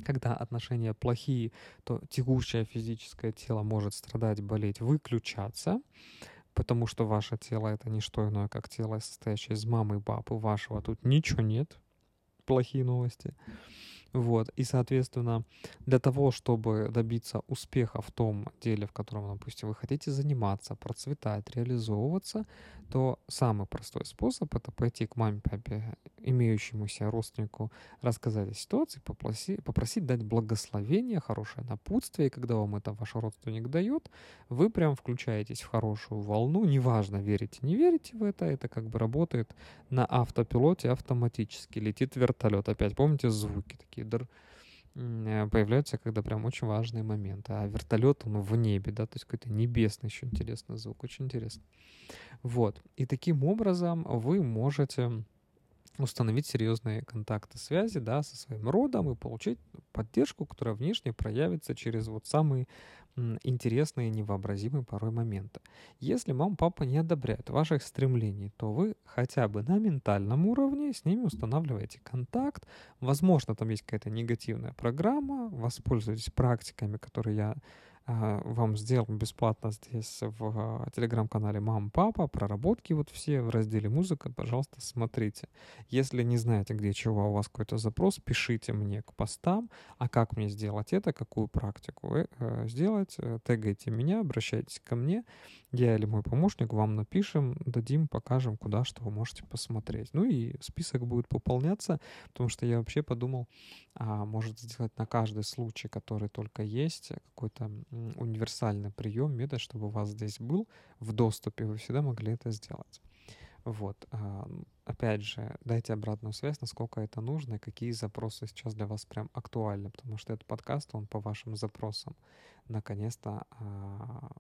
Когда отношения плохие, то текущее физическое тело может страдать, болеть, выключаться, потому что ваше тело это не что иное, как тело, состоящее из мамы и папы вашего. Тут ничего нет. Плохие новости. Вот. И, соответственно, для того, чтобы добиться успеха в том деле, в котором, допустим, вы хотите заниматься, процветать, реализовываться, то самый простой способ — это пойти к маме, папе, имеющемуся родственнику, рассказать о ситуации, попросить, попросить дать благословение, хорошее напутствие. И когда вам это ваш родственник дает, вы прям включаетесь в хорошую волну. Неважно, верите, не верите в это, это как бы работает на автопилоте автоматически. Летит вертолет. Опять помните звуки такие др э, появляются, когда прям очень важные моменты. А вертолет, он в небе, да, то есть какой-то небесный еще интересный звук, очень интересно. Вот. И таким образом вы можете установить серьезные контакты связи да, со своим родом и получить поддержку, которая внешне проявится через вот самые интересные, невообразимые порой моменты. Если мама, папа не одобряют ваших стремлений, то вы хотя бы на ментальном уровне с ними устанавливаете контакт. Возможно, там есть какая-то негативная программа, воспользуйтесь практиками, которые я вам сделал бесплатно здесь в а, телеграм-канале «Мам, папа». Проработки вот все в разделе «Музыка», пожалуйста, смотрите. Если не знаете, где чего у вас какой-то запрос, пишите мне к постам. А как мне сделать это, какую практику э, сделать, э, тегайте меня, обращайтесь ко мне. Я или мой помощник вам напишем, дадим, покажем, куда что вы можете посмотреть. Ну и список будет пополняться, потому что я вообще подумал, а, может сделать на каждый случай, который только есть, какой-то универсальный прием, метод, чтобы у вас здесь был в доступе, вы всегда могли это сделать. Вот. А, опять же, дайте обратную связь, насколько это нужно и какие запросы сейчас для вас прям актуальны, потому что этот подкаст, он по вашим запросам наконец-то а,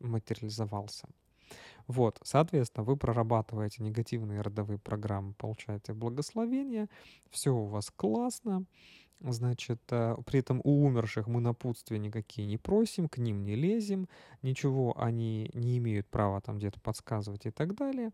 материализовался. Вот, соответственно, вы прорабатываете негативные родовые программы, получаете благословение, все у вас классно, Значит, э, при этом у умерших мы напутствия никакие не просим, к ним не лезем, ничего они не имеют права там где-то подсказывать и так далее.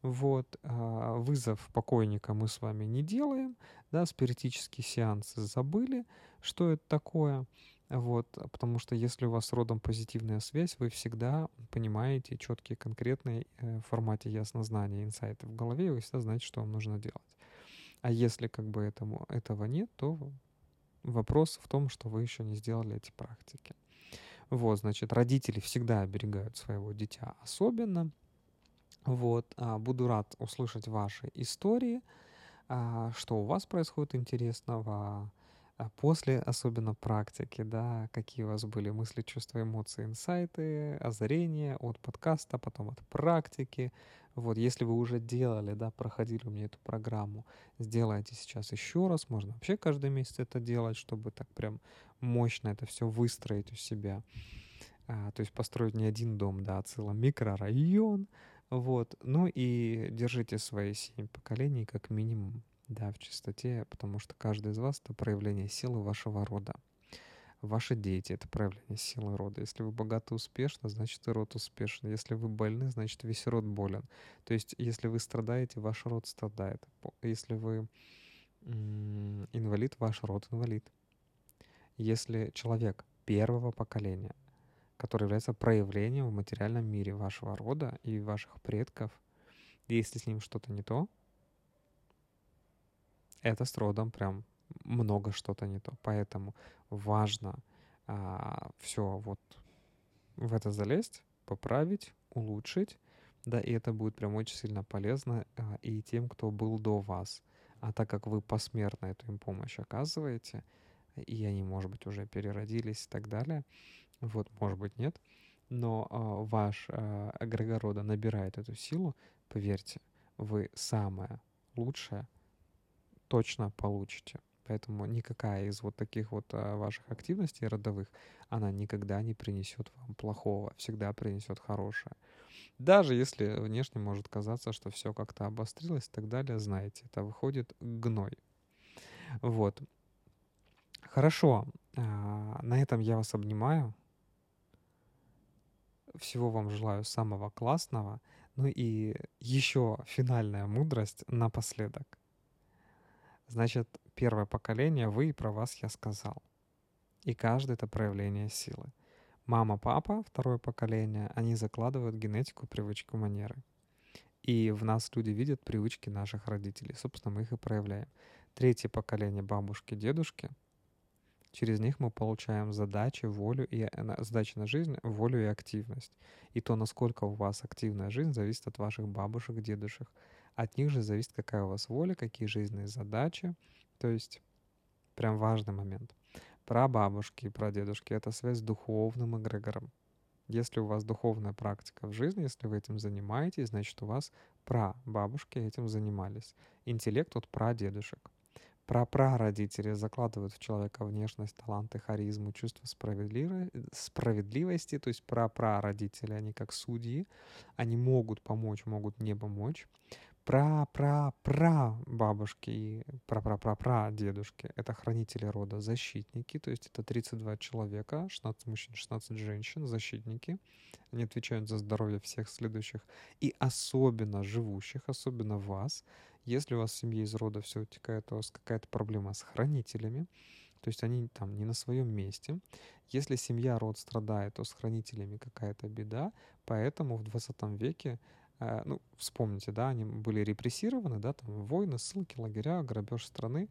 Вот, а, вызов покойника мы с вами не делаем, да, спиритические сеансы забыли, что это такое. Вот, потому что если у вас родом позитивная связь, вы всегда понимаете четкие, конкретные э, в формате яснознания, инсайты в голове, вы всегда знаете, что вам нужно делать. А если как бы этому, этого нет, то вопрос в том, что вы еще не сделали эти практики. Вот, значит, родители всегда оберегают своего дитя особенно. Вот, а, буду рад услышать ваши истории, а, что у вас происходит интересного, а после особенно практики, да, какие у вас были мысли, чувства, эмоции, инсайты, озарения от подкаста, потом от практики. Вот, если вы уже делали, да, проходили у меня эту программу, сделайте сейчас еще раз. Можно вообще каждый месяц это делать, чтобы так прям мощно это все выстроить у себя. А, то есть построить не один дом, да, а целый микрорайон. Вот. Ну и держите свои семь поколений как минимум да, в чистоте, потому что каждый из вас — это проявление силы вашего рода. Ваши дети — это проявление силы рода. Если вы богаты успешны, значит и род успешен. Если вы больны, значит весь род болен. То есть если вы страдаете, ваш род страдает. Если вы инвалид, ваш род инвалид. Если человек первого поколения, который является проявлением в материальном мире вашего рода и ваших предков, если с ним что-то не то, это с родом прям много что-то не то. Поэтому важно а, все вот в это залезть, поправить, улучшить, да, и это будет прям очень сильно полезно а, и тем, кто был до вас. А так как вы посмертно эту им помощь оказываете, и они, может быть, уже переродились и так далее, вот, может быть, нет, но а, ваш а, эгрегор рода набирает эту силу, поверьте, вы самое лучшее точно получите. Поэтому никакая из вот таких вот а, ваших активностей родовых, она никогда не принесет вам плохого, всегда принесет хорошее. Даже если внешне может казаться, что все как-то обострилось и так далее, знаете, это выходит гной. Вот. Хорошо. А, на этом я вас обнимаю. Всего вам желаю самого классного. Ну и еще финальная мудрость напоследок. Значит, первое поколение, вы и про вас я сказал. И каждый это проявление силы. Мама, папа, второе поколение, они закладывают генетику, привычку, манеры. И в нас люди видят привычки наших родителей. Собственно, мы их и проявляем. третье поколение бабушки, дедушки. Через них мы получаем задачи, волю и э, задачи на жизнь, волю и активность. И то, насколько у вас активная жизнь, зависит от ваших бабушек, дедушек. От них же зависит, какая у вас воля, какие жизненные задачи. То есть прям важный момент. Про бабушки и про дедушки — это связь с духовным эгрегором. Если у вас духовная практика в жизни, если вы этим занимаетесь, значит, у вас прабабушки этим занимались. Интеллект от прадедушек. Прапрародители закладывают в человека внешность, таланты, харизму, чувство справедливости. То есть прапрародители, они как судьи, они могут помочь, могут не помочь пра-пра-пра бабушки и пра-пра-пра-пра дедушки — это хранители рода, защитники, то есть это 32 человека, 16 мужчин, 16 женщин, защитники. Они отвечают за здоровье всех следующих и особенно живущих, особенно вас. Если у вас в семье из рода все утекает, у вас какая-то проблема с хранителями, то есть они там не на своем месте. Если семья, род страдает, то с хранителями какая-то беда. Поэтому в 20 веке ну, вспомните, да, они были репрессированы, да, там войны, ссылки, лагеря, грабеж страны.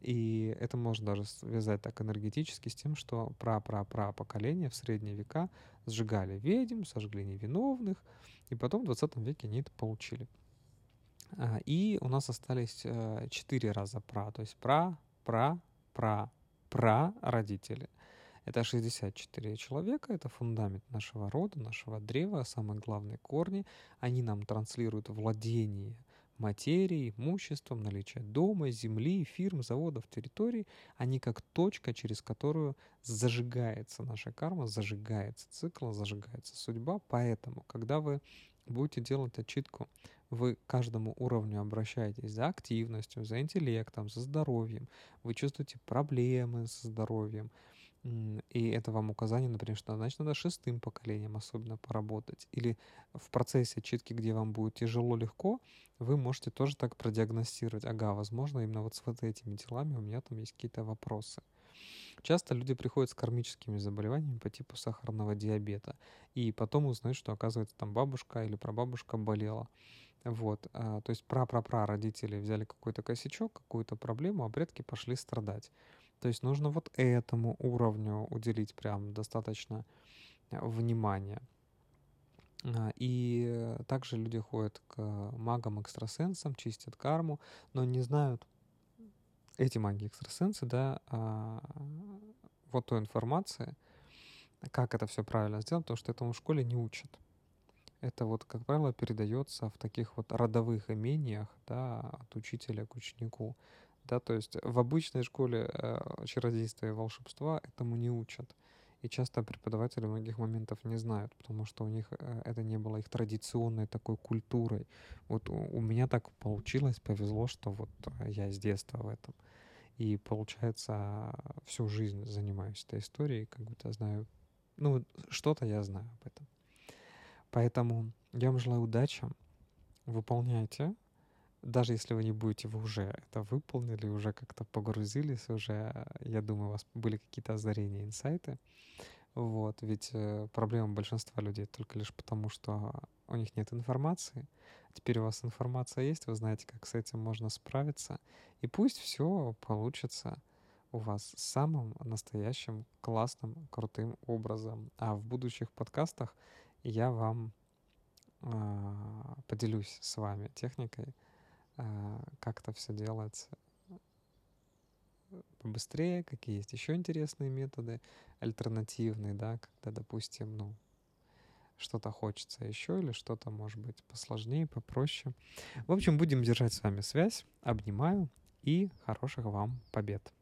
И это можно даже связать так энергетически с тем, что пра-пра-пра поколения в средние века сжигали ведьм, сожгли невиновных, и потом в 20 веке они это получили. А, и у нас остались э, четыре раза пра, то есть пра, пра, пра, пра родители. Это 64 человека, это фундамент нашего рода, нашего древа, самые главные корни. Они нам транслируют владение материей, имуществом, наличие дома, земли, фирм, заводов, территорий. Они как точка, через которую зажигается наша карма, зажигается цикл, зажигается судьба. Поэтому, когда вы будете делать отчитку, вы к каждому уровню обращаетесь за активностью, за интеллектом, за здоровьем, вы чувствуете проблемы со здоровьем, и это вам указание, например, что значит надо шестым поколением особенно поработать. Или в процессе читки, где вам будет тяжело-легко, вы можете тоже так продиагностировать. Ага, возможно, именно вот с вот этими делами у меня там есть какие-то вопросы. Часто люди приходят с кармическими заболеваниями по типу сахарного диабета, и потом узнают, что, оказывается, там бабушка или прабабушка болела. Вот, а, то есть пра-пра-пра родители взяли какой-то косячок, какую-то проблему, а предки пошли страдать. То есть нужно вот этому уровню уделить прям достаточно э, внимания. А, и также люди ходят к магам-экстрасенсам, чистят карму, но не знают эти маги-экстрасенсы, да, а, вот той информации, как это все правильно сделать, потому что этому в школе не учат. Это вот, как правило, передается в таких вот родовых имениях, да, от учителя к ученику. Да, то есть в обычной школе э, чародейства и волшебства этому не учат. И часто преподаватели многих моментов не знают, потому что у них э, это не было их традиционной такой культурой. Вот у, у меня так получилось, повезло, что вот э, я с детства в этом. И получается, всю жизнь занимаюсь этой историей, как будто знаю, ну, что-то я знаю об этом. Поэтому я вам желаю удачи, выполняйте даже если вы не будете, вы уже это выполнили, уже как-то погрузились, уже, я думаю, у вас были какие-то озарения, инсайты. Вот, ведь э, проблема большинства людей только лишь потому, что у них нет информации. Теперь у вас информация есть, вы знаете, как с этим можно справиться. И пусть все получится у вас самым настоящим, классным, крутым образом. А в будущих подкастах я вам э, поделюсь с вами техникой, а, как это все делать побыстрее, какие есть еще интересные методы, альтернативные, да, когда, допустим, ну, что-то хочется еще или что-то может быть посложнее, попроще. В общем, будем держать с вами связь. Обнимаю и хороших вам побед.